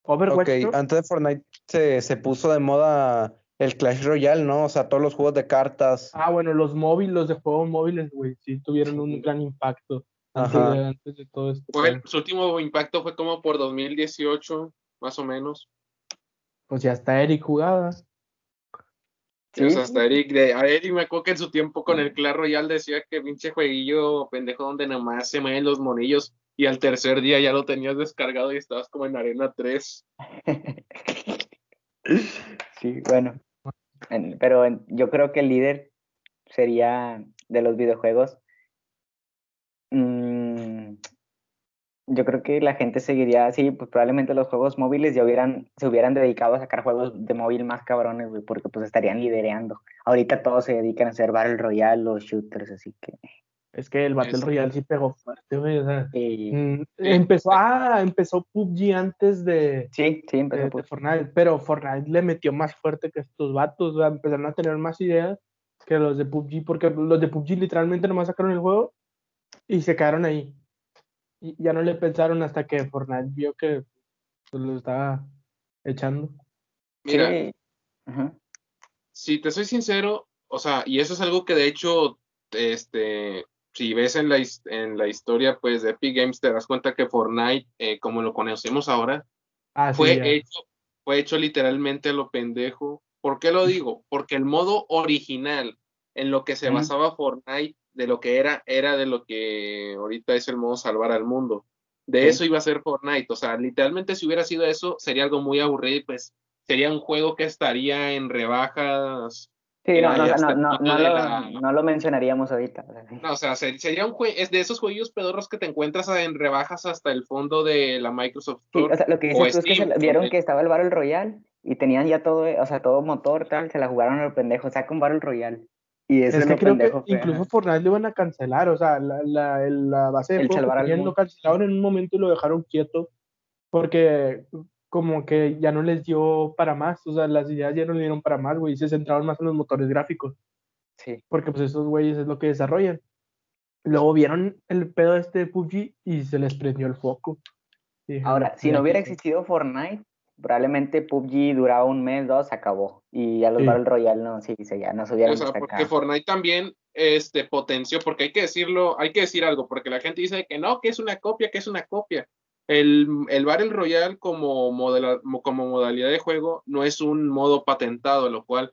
Overwatch, Ok, ¿no? antes de Fortnite se, se puso de moda el Clash Royale, ¿no? O sea, todos los juegos de cartas. Ah, bueno, los móviles, los de juegos móviles, güey, sí tuvieron un gran impacto antes Ajá. de, antes de todo esto. Su último impacto fue como por 2018, más o menos. Pues ya está Eric jugaba. Sí, O sea, sí. hasta Eric, de, a Eric me acuerdo que en su tiempo con el Clash Royale decía que pinche jueguillo pendejo donde nomás se mueven los monillos y al tercer día ya lo tenías descargado y estabas como en Arena 3. Sí, bueno. En- pero yo creo que el líder sería de los videojuegos. Mm, yo creo que la gente seguiría, sí, pues probablemente los juegos móviles ya hubieran, se hubieran dedicado a sacar juegos de móvil más cabrones, güey, porque pues estarían lidereando. Ahorita todos se dedican a hacer Battle Royale, los shooters, así que. Es que el Battle Royale sí pegó fuerte, güey. O sea, mm, empezó, ah, empezó PUBG antes de, sí, sí, empezó de, Fortnite, pero Fortnite le metió más fuerte que estos vatos, o sea, empezaron a tener más ideas que los de PUBG, porque los de PUBG literalmente nomás sacaron el juego y se quedaron ahí. Y ya no le pensaron hasta que Fortnite vio que pues, lo estaba echando. Mira, Sí. Ajá. si te soy sincero, o sea, y eso es algo que de hecho, este, si ves en la, en la historia pues de Epic Games te das cuenta que Fortnite, eh, como lo conocemos ahora, Ah, fue hecho, fue hecho literalmente a lo pendejo. ¿Por qué lo digo? Porque el modo original en lo que se basaba Fortnite, de lo que era, era de lo que ahorita es el modo salvar al mundo. De Sí. eso iba a ser Fortnite. O sea, literalmente si hubiera sido eso, sería algo muy aburrido y pues sería un juego que estaría en rebajas. Sí, no, no, no, no, lo, la- no lo mencionaríamos ahorita. o sea. No, o sea, ser- sería un juego, es de esos juegos pedorros que te encuentras en rebajas hasta el fondo de la Microsoft Sí, o sea, lo que o dices tú es que se vieron que estaba el Battle Royale y tenían ya todo, o sea, todo motor, tal, se la jugaron al pendejo, saca un Battle Royale. Y eso Es que creo que pendejo. fue, incluso. Fortnite lo iban a cancelar, o sea, la, la, la base de El juego que lo cancelaron en un momento y lo dejaron quieto porque como que ya no les dio para más, o sea, las ideas ya no le dieron para más, güey, y se centraron más en los motores gráficos, Sí. porque pues esos güeyes es lo que desarrollan. Luego vieron el pedo este de PUBG y se les prendió el foco. Ahora, "No, si no hubiera que fue". existido Fortnite, probablemente PUBG duraba un mes, dos, se acabó. Y ya los Sí. Battle Royale no, sí, sí, ya no se hubieran O sea, porque sacado. Fortnite también este, potenció, porque hay que decirlo, hay que decir algo, porque la gente dice que no, que es una copia, que es una copia. El, el Battle Royale como, modela- como modalidad de juego no es un modo patentado, lo cual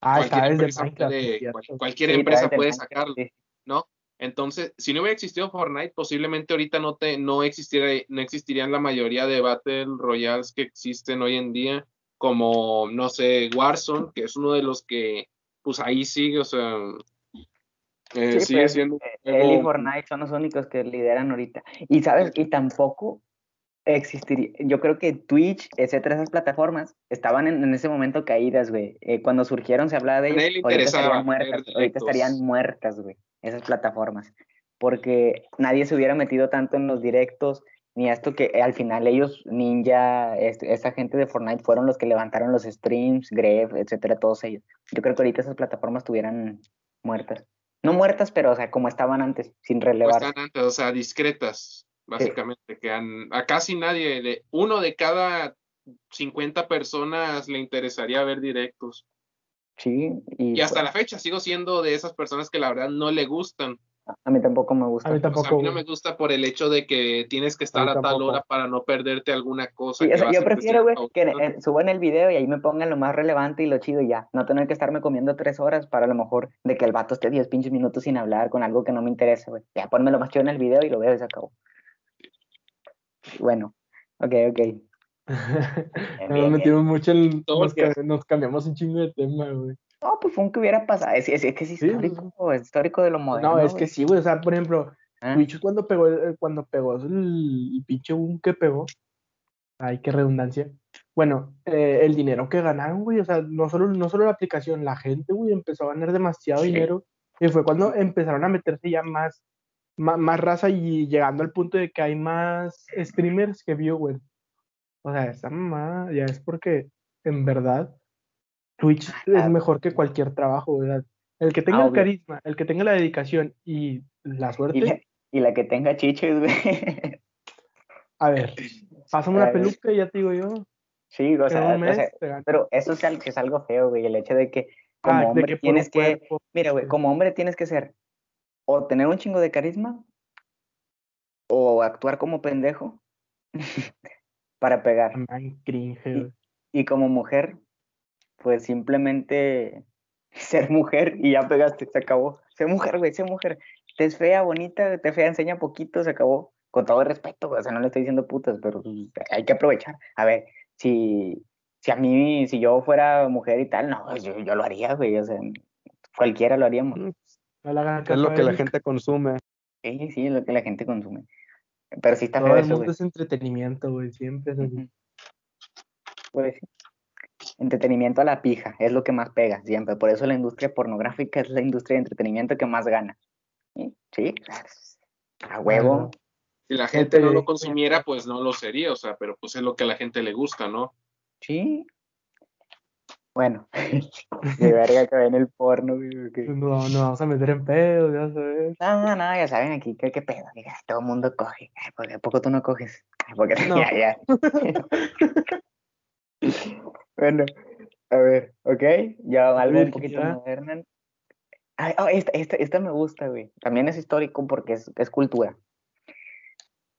Ah, cualquier empresa puede, cualquier Sí, empresa sacarlo, sí. ¿no? Entonces, si no hubiera existido Fortnite, posiblemente ahorita no, te, no, existiera, no existirían la mayoría de Battle Royales que existen hoy en día, como, no sé, Warzone, que es uno de los que, pues ahí sigue, o sea, eh, Sí, sigue pues, siendo Él y Fortnite son los únicos que lideran ahorita. Y sabes, y tampoco existiría, yo creo que Twitch, etcétera, esas plataformas estaban en, en ese momento caídas, güey. Eh, cuando surgieron se hablaba de ellas, ahorita estarían muertas, ahorita estarían muertas, güey, esas plataformas. Porque nadie se hubiera metido tanto en los directos, ni a esto que eh, al final ellos, Ninja, este, esa gente de Fortnite fueron los que levantaron los streams, Gref, etcétera, todos ellos. Yo creo que ahorita esas plataformas estuvieran muertas. No muertas, pero o sea, como estaban antes, sin relevar. están antes, o sea, discretas, básicamente, que han- a casi nadie, de, uno de cada 50 personas le interesaría ver directos. Sí, y, Y hasta pues, la fecha sigo siendo de esas personas que la verdad no le gustan. a mí tampoco me gusta. A mí O sea, tampoco. a mí no me gusta por el hecho de que tienes que estar a tal hora para no perderte alguna cosa. Sí, que o sea, va a yo prefiero, güey, que eh, suban el video y ahí me pongan lo más relevante y lo chido y ya. No tener que estarme comiendo tres horas para a lo mejor de que el vato esté diez pinches minutos sin hablar con algo que no me interesa, güey. Ya, ponme lo más chido en el video y lo veo y se acabó. Bueno, ok, ok. Nos bien, metimos mucho en. Todo Nos, nos cambiamos un chingo de tema, güey. No, pues fue un que hubiera pasado. Es, es- es que es Sí, histórico, es histórico de lo moderno. No, es güey. que sí, güey. O sea, por ejemplo, Ah, Twitch cuando pegó, el- cuando pegó el, el pinche boom que pegó. Ay, qué redundancia. Bueno, eh, el dinero que ganaron, güey. O sea, no solo, no solo la aplicación, la gente, güey, empezó a ganar demasiado Sí. dinero Y fue cuando empezaron a meterse ya más, más, raza y llegando al punto de que hay más streamers que viewers. O sea, esa mamá ya es porque en verdad Twitch es mejor que cualquier trabajo, ¿verdad? El que tenga Ah, el obvio. carisma, el que tenga la dedicación y la suerte, Y la, y la que tenga chiches, güey. a ver, pásame una ver. peluca y ya te digo yo, Sí, o sea, o sea, pero eso es algo, es algo feo, güey, el hecho de que como Ah, hombre que tienes que, cuerpo, mira, güey, como hombre tienes que ser o tener un chingo de carisma o actuar como pendejo para pegar. Man, cringe, Y- como mujer, pues simplemente ser mujer y ya pegaste, se acabó. Sé mujer, güey, sé mujer. Te es fea, bonita, te fea, enseña poquito, se acabó. Con todo el respeto, güey, o sea, no le estoy diciendo putas, pero pues, hay que aprovechar. A ver, si, si a mí, si yo fuera mujer y tal, no, yo, yo lo haría, güey, o sea, cualquiera lo haríamos. No le hagan Es lo a que la gente consume. Sí, sí, es lo que la gente consume. Pero sí está Todo feo el eso, mundo es entretenimiento, güey, siempre es así. Pues sí. Entretenimiento a la pija, es lo que más pega siempre. Por eso la industria pornográfica es la industria de entretenimiento que más gana. ¿Sí? Sí, a huevo. Si la gente no lo periodista. consumiera, pues no lo sería, o sea, pero pues es lo que a la gente le gusta, ¿no? Sí. Bueno, de verga que ven el porno. que- No, no vamos a meter en pedos, ya sabes. No, no, ya saben aquí qué, qué pedo. Mira, todo el mundo coge. Ay, ¿por qué- ¿A poco tú no coges? Ay, porque No. ya, ya. bueno, a ver, ¿ok? Ya algo un poquito ya. moderno. Ay, oh, esta, esta, esta me gusta, güey. También es histórico porque es, es cultura.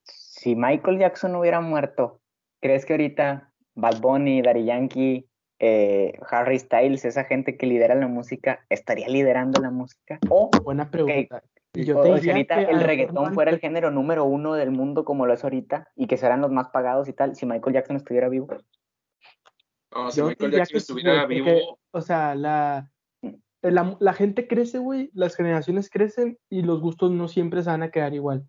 Si Michael Jackson hubiera muerto, ¿crees que ahorita Bad Bunny, Daddy Yankee, eh, Harry Styles, esa gente que lidera la música, estaría liderando la música? O Buena pregunta. Y yo o- te o si diría ahorita que a el reggaetón fuera el género número uno del mundo como lo es ahorita y que serán los más pagados y tal, si Michael Jackson estuviera vivo. No, si Yo Michael Jackson estuviera porque, vivo, O sea, la, la, la gente crece, güey, las generaciones crecen y los gustos no siempre se van a quedar igual.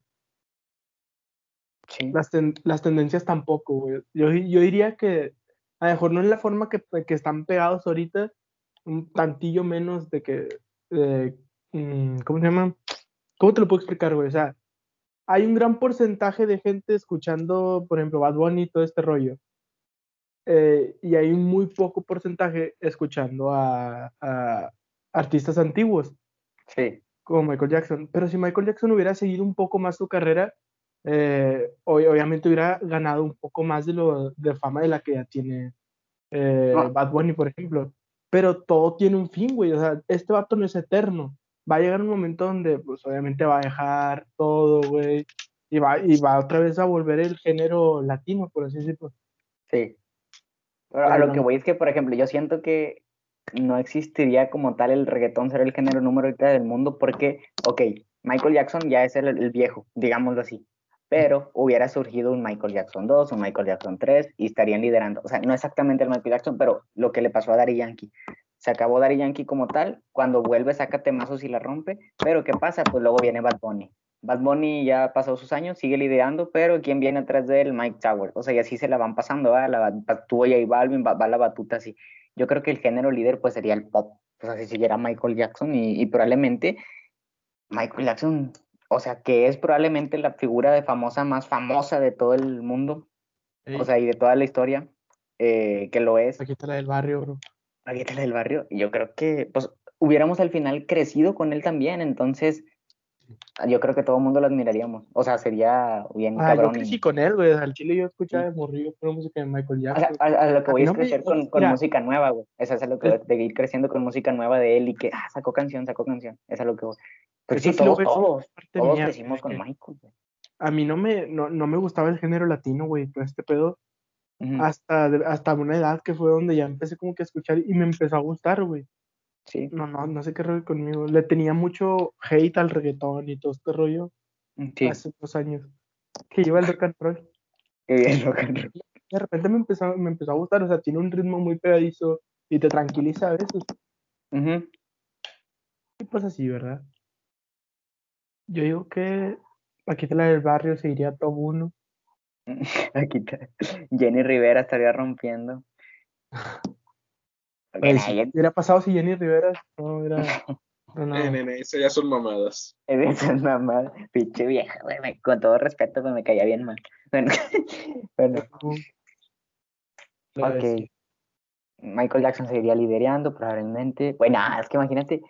Sí. Las, ten- las tendencias tampoco, güey. Yo, yo diría que a lo mejor no es la forma que, que están pegados ahorita, un tantillo menos de que, eh, mm, ¿cómo se llama? ¿Cómo te lo puedo explicar, güey? O sea, hay un gran porcentaje de gente escuchando, por ejemplo, Bad Bunny y todo este rollo. Eh, y hay un muy poco porcentaje escuchando a, a artistas antiguos Sí. como Michael Jackson. Pero si Michael Jackson hubiera seguido un poco más su carrera, eh, ob- obviamente hubiera ganado un poco más de, lo, de fama de la que ya tiene eh, No. Bad Bunny, por ejemplo. Pero todo tiene un fin, güey. O sea, este vato no es eterno. Va a llegar un momento donde, pues, obviamente va a dejar todo, güey. Y va, y va otra vez a volver el género latino, por así decirlo. Sí. Pero a Pero lo que voy es que, por ejemplo, yo siento que no existiría como tal el reggaetón ser el género número del mundo porque, ok, Michael Jackson ya es el, el viejo, digámoslo así, pero hubiera surgido un Michael Jackson 2, un Michael Jackson 3 y estarían liderando, o sea, no exactamente el Michael Jackson, pero lo que le pasó a Daddy Yankee. Se acabó Daddy Yankee como tal, cuando vuelve saca temazos y la rompe, pero ¿qué pasa? Pues luego viene Bad Bunny. Bad Bunny ya pasó sus años, sigue liderando, pero ¿quién viene atrás de él? Mike Tower. O sea, y así se la van pasando, ¿va? La, tuvo J Balvin, va, va la batuta así. Yo creo que el género líder pues sería el pop. O sea, si siguiera Michael Jackson y probablemente Michael Jackson, o sea, que es probablemente la figura de famosa más famosa de todo el mundo, o sea, y de toda la historia, eh, que lo es. aquí está la del barrio, bro. Aquí está la del barrio. Y yo creo que, pues, hubiéramos al final crecido con él también, entonces yo creo que todo el mundo lo admiraríamos. O sea, sería bien Ah, yo cabrón. crecí y- con él, güey. Al chile yo escuchaba de morrillo pura música de Michael O sea, Jackson. a, a lo que A voy mí es no me- crecer con, música nueva, güey. Eso es a lo que Es- voy, de ir creciendo con música nueva de él y que, ah, sacó canción, sacó canción. Eso es a lo que voy. Eso sí, todos, todos, parte todos mía, crecimos con Michael, güey. A mí no me, no, no me gustaba el género latino, güey, todo este pedo. Ujú, Hasta, de- hasta una edad que fue donde ya empecé como que a escuchar y me empezó a gustar, güey. Sí, No, no, no sé qué rollo conmigo. Le tenía mucho hate al reggaetón y todo este rollo sí. hace unos años. Que lleva el rock and roll. Qué bien, rock and roll. De repente me empezó, me empezó a gustar, o sea, tiene un ritmo muy pegadizo y te tranquiliza a veces. Ujú. Y pues así, ¿verdad? Yo digo que aquí te la del barrio seguiría top 1. Aquí está. Jenny Rivera estaría rompiendo. Nadie- si hubiera pasado si Jenny Rivera no hubiera No, no. Eh, nene, eso ya son mamadas. Esas mamadas, pinche vieja, güey, me- con todo respeto, pues me caía bien mal. Bueno, bueno, ok. decía. Michael Jackson seguiría liderando, probablemente. Bueno, es que imagínate,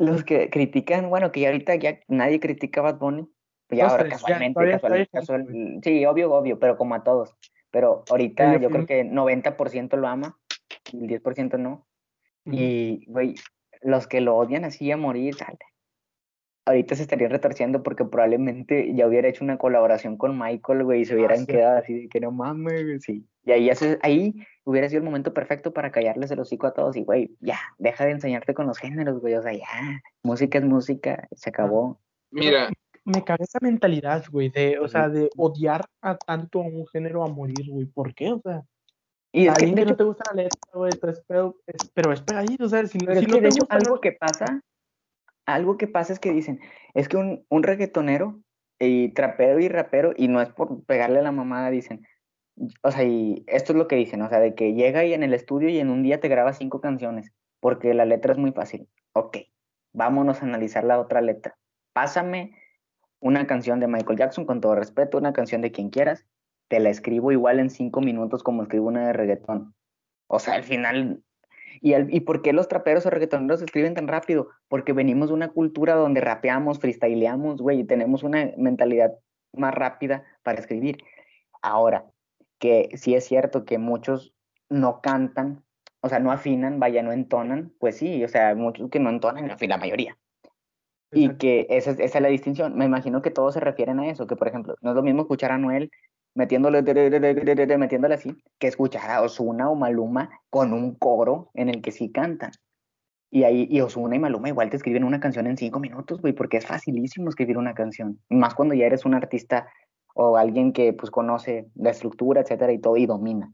los que critican, bueno, que ya ahorita ya nadie critica a Bad Bunny, pues ya ahora ya, casualmente, está casual- casual- sí, obvio, obvio, pero como a todos. Pero ahorita Yo creo que 90% lo ama, el 10% no. Y, güey, los que lo odian así a morir, dale. Ahorita se estarían retorciendo porque probablemente ya hubiera hecho una colaboración con Michael, güey, y se hubieran sí. quedado así de que no mames, güey, sí. Y ahí, hace- ahí hubiera sido el momento perfecto para callarles el hocico a todos y, güey, ya, deja de enseñarte con los géneros, güey, o sea, ya, música es música, se acabó. Mira, Me caga esa mentalidad, güey, de, o sea, de odiar a tanto a un género a morir, güey. ¿Por qué? O sea, Y es que, alguien de que no hecho, te gusta la letra, güey, pedo, es- pero es pegadito, o sea, si, no- Pero si es no que te de hecho gusta algo que pasa, algo que pasa es que dicen, es que un, un reggaetonero y trapero y rapero, y no es por pegarle a la mamada, dicen, o sea, y esto es lo que dicen, o sea, de que llega y en el estudio y en un día te graba cinco canciones, porque la letra es muy fácil. Ok, vámonos a analizar la otra letra. Pásame una canción de Michael Jackson, con todo respeto, una canción de quien quieras, te la escribo igual en cinco minutos como escribo una de reggaetón. O sea, al final, ¿Y, al- ¿Y por qué los traperos o reggaetoneros escriben tan rápido? Porque venimos de una cultura donde rapeamos, freestyleamos, güey, y tenemos una mentalidad más rápida para escribir. Ahora, que sí es cierto que muchos no cantan, o sea, no afinan, vaya, no entonan, pues sí, o sea, muchos que no entonan, en fin, la mayoría. Y que esa es, esa es la distinción. Me imagino que todos se refieren a eso, que por ejemplo, no es lo mismo escuchar a Noel metiéndole, metiéndole así, que escuchar a Osuna o Maluma con un coro en el que sí cantan. Y ahí, y Osuna y Maluma igual te escriben una canción en cinco minutos, güey, porque es facilísimo escribir una canción. Más cuando ya eres un artista o alguien que pues conoce la estructura, etcétera, y todo, y domina.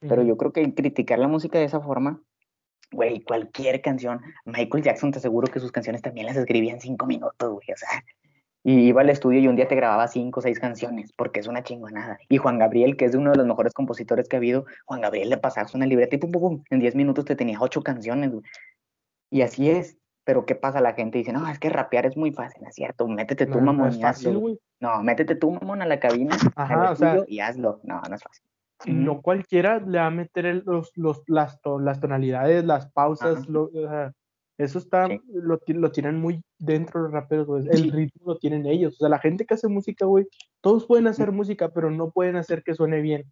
Pero yo creo que criticar la música de esa forma, güey, cualquier canción, Michael Jackson te aseguro que sus canciones también las escribía en cinco minutos, güey, o sea, y iba al estudio y un día te grababa cinco o seis canciones, porque es una chingonada. Y Juan Gabriel, que es uno de los mejores compositores que ha habido, Juan Gabriel le pasabas una libreta y pum, pum, pum, en diez minutos te tenía ocho canciones, güey. Y así es. Pero ¿qué pasa? La gente dice, no, es que rapear es muy fácil, es cierto, métete tú, No, no mamón, es y fácil, hazlo. güey. No, métete tú, mamón, a la cabina, Ajá, al o sea- y hazlo. No, no es fácil. No cualquiera le va a meter los, los, las, to- las tonalidades, las pausas, Ajá. lo- o sea, eso está, Sí. lo, lo tienen muy dentro los raperos, güey. El Sí. ritmo lo tienen ellos. O sea, la gente que hace música, güey, todos pueden hacer música, pero no pueden hacer que suene bien.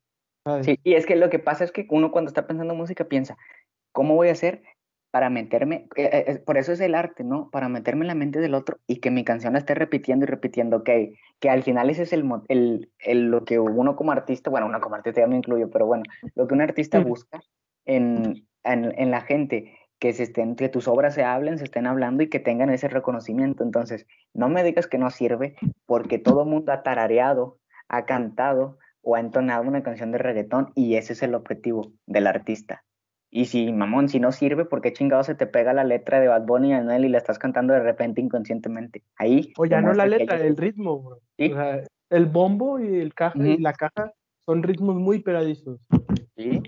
¿sabes? Sí, y es que lo que pasa es que uno cuando está pensando en música piensa, ¿cómo voy a hacer para meterme? eh, eh, por eso es el arte, ¿no? Para meterme en la mente del otro y que mi canción la esté repitiendo y repitiendo, que, que al final ese es el, el, el- lo que uno como artista, bueno, uno como artista ya me incluyo, pero bueno, lo que un artista busca en, en, en la gente, que, se estén, que tus obras se hablen, se estén hablando y que tengan ese reconocimiento. Entonces, no me digas que no sirve porque todo el mundo ha tarareado, ha cantado o ha entonado una canción de reggaetón y ese es el objetivo del artista. Y si, mamón, si no sirve, ¿por qué chingado se te pega la letra de Bad Bunny y Anuel y la estás cantando de repente inconscientemente? Ahí. O ya no la letra, el ritmo, güey. Sí. O sea, el bombo y el caja y la caja son ritmos muy pegadizos. Sí.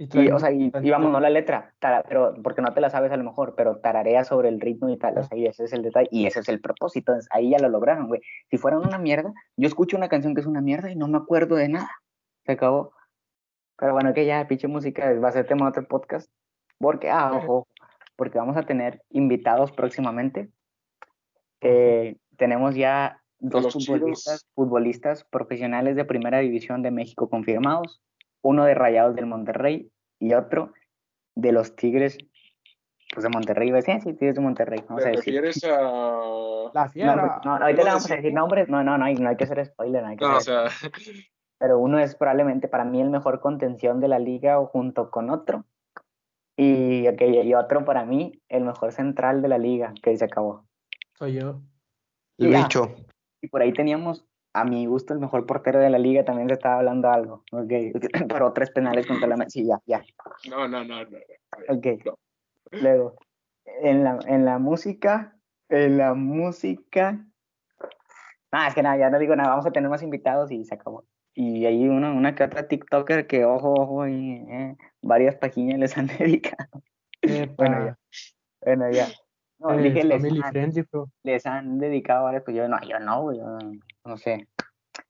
Y, Y, traen o sea, y, y bastante- vamos, no la letra, tara- pero porque no te la sabes a lo mejor, pero tararea sobre el ritmo y tal, o sea, y ese es el detalle, y ese es el propósito, entonces, ahí ya lo lograron, güey. Si fueran una mierda, yo escucho una canción que es una mierda y no me acuerdo de nada, se acabó. Pero bueno, que ya, pinche música, va a ser tema de otro podcast, porque, ah, ojo, porque vamos a tener invitados próximamente. Eh, tenemos ya dos futbolistas, futbolistas profesionales de primera división de México confirmados, uno de Rayados del Monterrey y otro de los Tigres pues de Monterrey. Iba a decir, sí, Tigres de Monterrey, vamos a ¿Te decir. refieres a...? La No, fiera. no, no, ahorita le ¿Puedo vamos a decir? nombres, no, no, no, hay, no hay que hacer spoiler, no hay que No, o sea, pero uno es probablemente para mí el mejor contención de la liga o junto con otro. Y, ok, y otro para mí, el mejor central de la liga, que se acabó. Soy yo. Y ya. Y por ahí teníamos, a mi gusto, el mejor portero de la liga, también se estaba hablando algo. Ok, pero tres penales contra la... Sí, ya, ya. no, no, no, no. Ok. No. Luego, en la, en la música, en la música... Ah, es que nada, ya no digo nada, vamos a tener más invitados y se acabó. Y hay una, una que otra TikToker que, ojo, ojo, y, eh, varias páginas les han dedicado. Epa. Bueno, ya. Bueno, ya. No, Es dije les han, friendly, les han dedicado varias, pues yo no, yo no, güey, yo no, no sé.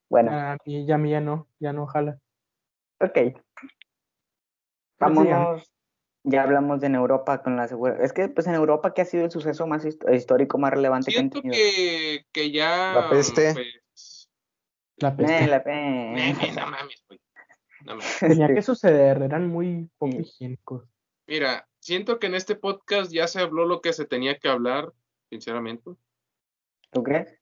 Bueno, A mí ya, a mí ya no, ya no jala. ok. Pues Vámonos. Ya hablamos de en Europa con la seguridad. Es que, pues, en Europa, ¿qué ha sido el suceso más hist- histórico, más relevante que han Siento tenido? que, que ya. La peste. pues, La Eh, peste. la eh, pe- no mames, güey. No mames. Tenía Sí. que suceder, eran muy poco Sí. higiénicos. Mira, siento que en este podcast ya se habló lo que se tenía que hablar, sinceramente. ¿Tú crees?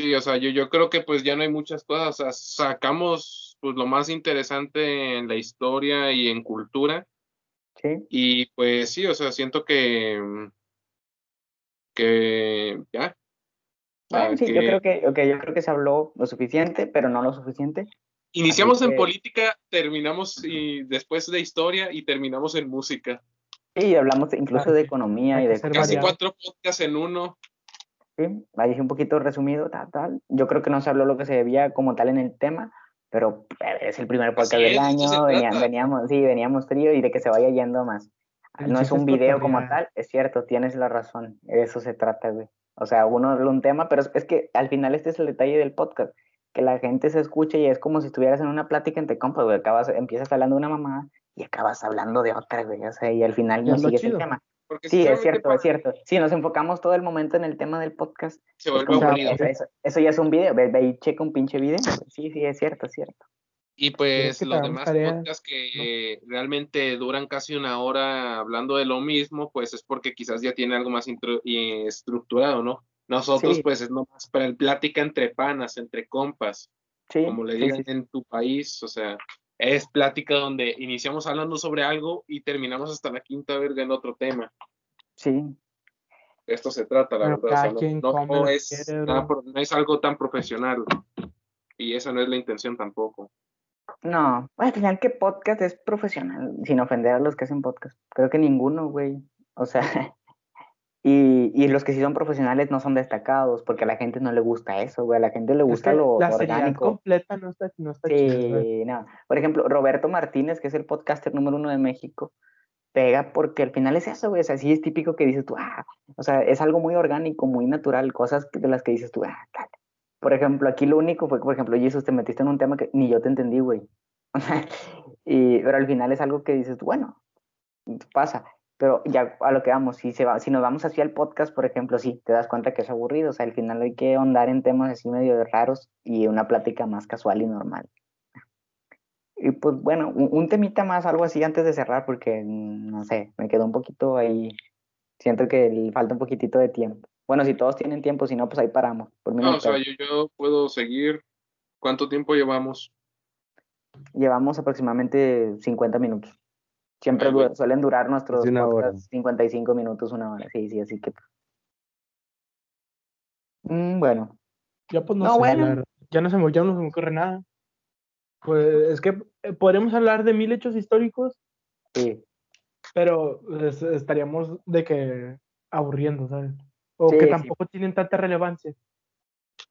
Sí, o sea, yo, yo creo que pues ya no hay muchas cosas, o sea, sacamos pues lo más interesante en la historia y en cultura Sí. y pues sí, o sea, siento que que ya. Bueno, sí, yo creo que, ok, yo creo que se habló lo suficiente, pero no lo suficiente. iniciamos en que- política, terminamos y después de historia y terminamos en música. Sí, hablamos incluso Ah, de economía y de Casi variado. cuatro podcasts en uno. Sí, ahí sí un poquito resumido, tal, tal. Yo creo que no se habló lo que se debía como tal en el tema, pero a ver, es el primer podcast del es, año, venía- trata. veníamos, sí, veníamos frío y de que se vaya yendo más. El No es un es video como tal, es cierto, tienes la razón, de eso se trata, güey. O sea, uno habla un tema, pero es, es que al final este es el detalle del podcast, que la gente se escuche y es como si estuvieras en una plática entre compas, güey, acabas, empiezas hablando de una mamá y acabas hablando de otra, güey, o sea, y al final no es sigues el chido. tema. Porque Sí, es cierto, para es cierto. Si nos enfocamos todo el momento en el tema del podcast, Se vuelve como, aburrido. eso, eso- eso ya es un video, ve, ve y checa un pinche video. Sí, sí, es cierto, es cierto. Y pues que los demás tarea, podcasts que realmente duran casi una hora hablando de lo mismo, pues es porque quizás ya tiene algo más intro- y estructurado, ¿no? Nosotros Sí. pues es nomás para el plática entre panas, entre compas, Sí, como le sí, digan sí, sí. en tu país, o sea, es plática donde iniciamos hablando sobre algo y terminamos hasta la quinta verga en otro tema. Sí, De esto se trata, la Pero verdad. o sea, cada no- que es nada no es algo tan profesional. Y esa no es la intención tampoco. No, al final, ¿qué podcast es profesional? Sin ofender a los que hacen podcast. Creo que ninguno, güey. O sea, y, y los que sí son profesionales no son destacados, porque a la gente no le gusta eso, güey. A la gente le Es gusta que lo la orgánico. completa no está, no está. Sí, no. Por ejemplo, Roberto Martínez, que es el podcaster número uno de México, pega porque al final es eso, güey. O sea, sí es típico que dices tú, ah, o sea, es algo muy orgánico, muy natural, cosas de las que dices tú, ah, tal. Por ejemplo, aquí lo único fue que, por ejemplo, Jesus, te metiste en un tema que ni yo te entendí, güey. y, pero al final es algo que dices tú, bueno, pasa. Pero ya a lo que vamos, si, se va, si nos vamos hacia el podcast, por ejemplo, sí, te das cuenta que es aburrido. O sea, al final hay que ahondar en temas así medio raros y una plática más casual y normal. Y pues bueno, un, un temita más, algo así antes de cerrar, porque mm, no sé, me quedó un poquito ahí. Siento que falta un poquitito de tiempo. Bueno, si todos tienen tiempo, si no, pues ahí paramos. Por mí no No, o sea, yo, yo puedo seguir. ¿Cuánto tiempo llevamos? Llevamos aproximadamente 50 minutos. Siempre Ay, suelen durar nuestros una hora. podcasts 55 minutos, una hora. Sí, sí, así que. Mm, bueno, Ya pues no, No, sé, bueno. Ya no se me, ya no se me ocurre nada. Pues es que eh, podríamos hablar de mil hechos históricos, sí. pero pues, estaríamos de que aburriendo, ¿sabes? O Sí, que sí. tampoco tienen tanta relevancia.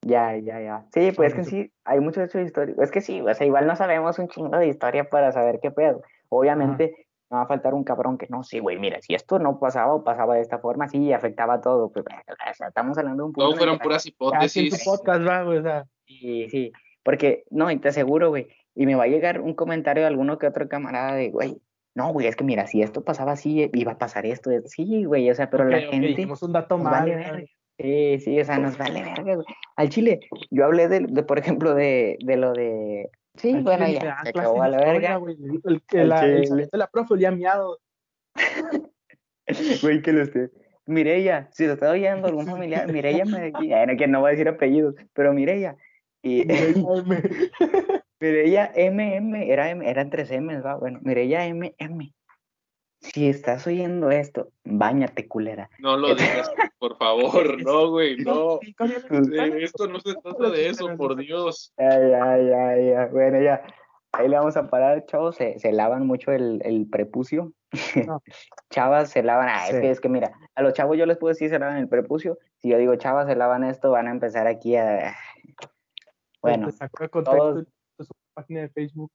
Ya, ya, ya. Sí, pues es que sí, hay muchos hechos históricos. Es que sí, o sea, igual no sabemos un chingo de historia para saber qué pedo. Obviamente, no va a faltar un cabrón que no, sí, güey, mira, si esto no pasaba o pasaba de esta forma, sí, afectaba todo. Pues, o sea, estamos hablando de un punto. El fueron puras hipótesis. tu podcast, va, o sea, Sí, sí, porque, no, y te aseguro, güey, y me va a llegar un comentario de alguno que otro camarada de, güey, no, güey, es que mira, si esto pasaba así, iba a pasar esto. Sí, güey, o sea, pero la gente. dijimos un dato Nos mal. vale. Sí, sí, o sea, nos vale verga, güey. Al Chile, yo hablé de, de, por ejemplo, de, de lo de. Sí, Al bueno, ya, se acabó de a la verga. güey. El, que Al la, el de la profe olía miado. Güey, que lo esté. Mireya, si lo está oyendo algún familiar, Mireya me bueno, que no voy a decir apellidos, pero Mireya. Y Mireya MM, era, M- eran tres M's, ¿va? Bueno, Mireya MM. Si estás oyendo esto, bañate, culera. No lo digas, por favor. No, güey, no. De esto no se trata de eso, por Dios. Ay, ay, ay, ay. Bueno, ya. Ahí le vamos a parar, chavos. Se, se lavan mucho el, el prepucio. No. Chavas se lavan. Ah, es que es que mira, a los chavos yo les puedo decir se lavan el prepucio. Si yo digo chavas se lavan esto, van a empezar aquí a. Bueno, Te sacó de contexto todos- de su página de Facebook.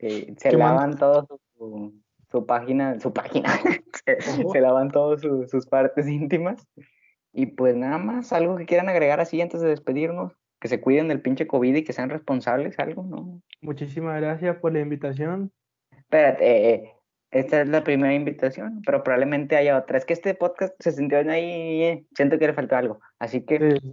eh, se ¿Qué lavan todo su, su página, su página, se, se lavan todas sus partes íntimas. Y pues nada más, algo que quieran agregar así antes de despedirnos, que se cuiden del pinche COVID y que sean responsables, algo, ¿no? Muchísimas gracias por la invitación. Espérate, eh, esta es la primera invitación, pero probablemente haya otra. Es que este podcast se sintió ahí, eh, siento que le faltó algo. Así que Sí.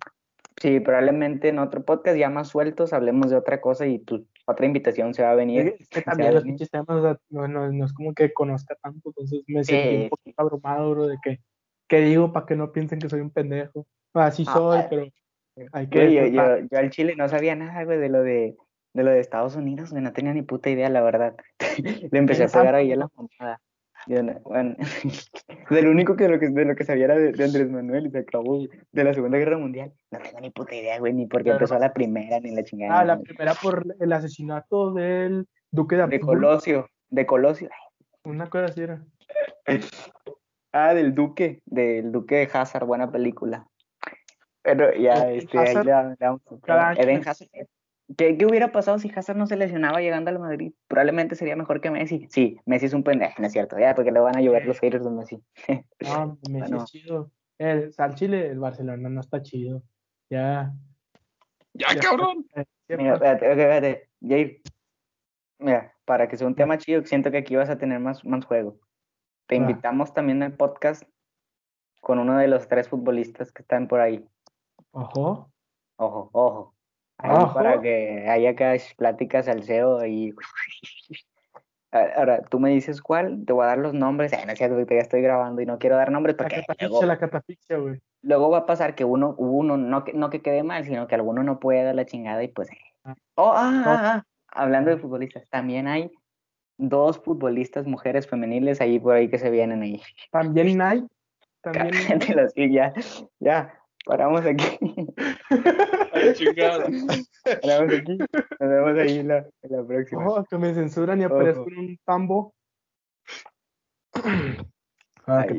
sí, probablemente en otro podcast ya más sueltos hablemos de otra cosa y tu otra invitación se va a venir. Es que también los pinches temas, o sea, no, no, no es como que conozca tanto, entonces me Sí, un poquito abrumado, bro, de que, ¿qué digo para que no piensen que soy un pendejo? Así Ah, soy, eh. pero hay que Güey, yo, yo, yo al Chile no sabía nada, güey, de lo de, de lo de Estados Unidos, güey, no tenía ni puta idea, la verdad. Le empecé a ¿Quién pegar ahí a la mamada. Yo no- bueno, de lo único que de lo que, de lo que sabía era de, de Andrés Manuel y se acabó, de la Segunda Guerra Mundial. No tengo ni puta idea, güey, ni porque Pero- empezó la primera, ni la chingada. Ah, la güey. primera por el asesinato del duque de De Habsburgo, Colosio, de Colosio. una cosa así era. Ah, del Duque, del Duque de Hazard, buena película. Pero ya, este, ahí le le Eden Hazard. ¿Qué, qué hubiera pasado si Hazard no se lesionaba llegando al Madrid? Probablemente sería mejor que Messi. Sí, Messi es un pendejo, no es cierto, ya, porque le van a llover los haters de Messi. No, Messi Bueno. es chido. El, al Chile, el Barcelona no está chido. Ya. ¡Ya, ya cabrón! está- Mira, espérate, ok, espérate, Jair. Mira, para que sea un tema chido, siento que aquí vas a tener más, más juego. Te invitamos también al podcast con uno de los tres futbolistas que están por ahí. Ojo. Ojo, ojo. Ahí para que haya acá pláticas al CEO y... Ahora, tú me dices cuál, te voy a dar los nombres. Ay, no es cierto, ya estoy grabando y no quiero dar nombres La porque catafixia, luego, la catafixia, güey. luego va a pasar que uno, uno no, que, no que quede mal, sino que alguno no puede dar la chingada y pues... Ah. Oh, ah, No. ah, ah, Hablando de futbolistas, también hay dos futbolistas mujeres femeniles ahí por ahí que se vienen ahí. También Nike. También Cállate, sí, ya, ya, paramos aquí. Chingada. paramos aquí. Vemos ahí en la, en la próxima. Ojo, que me censuran y aparezco en un tambo. Ah, que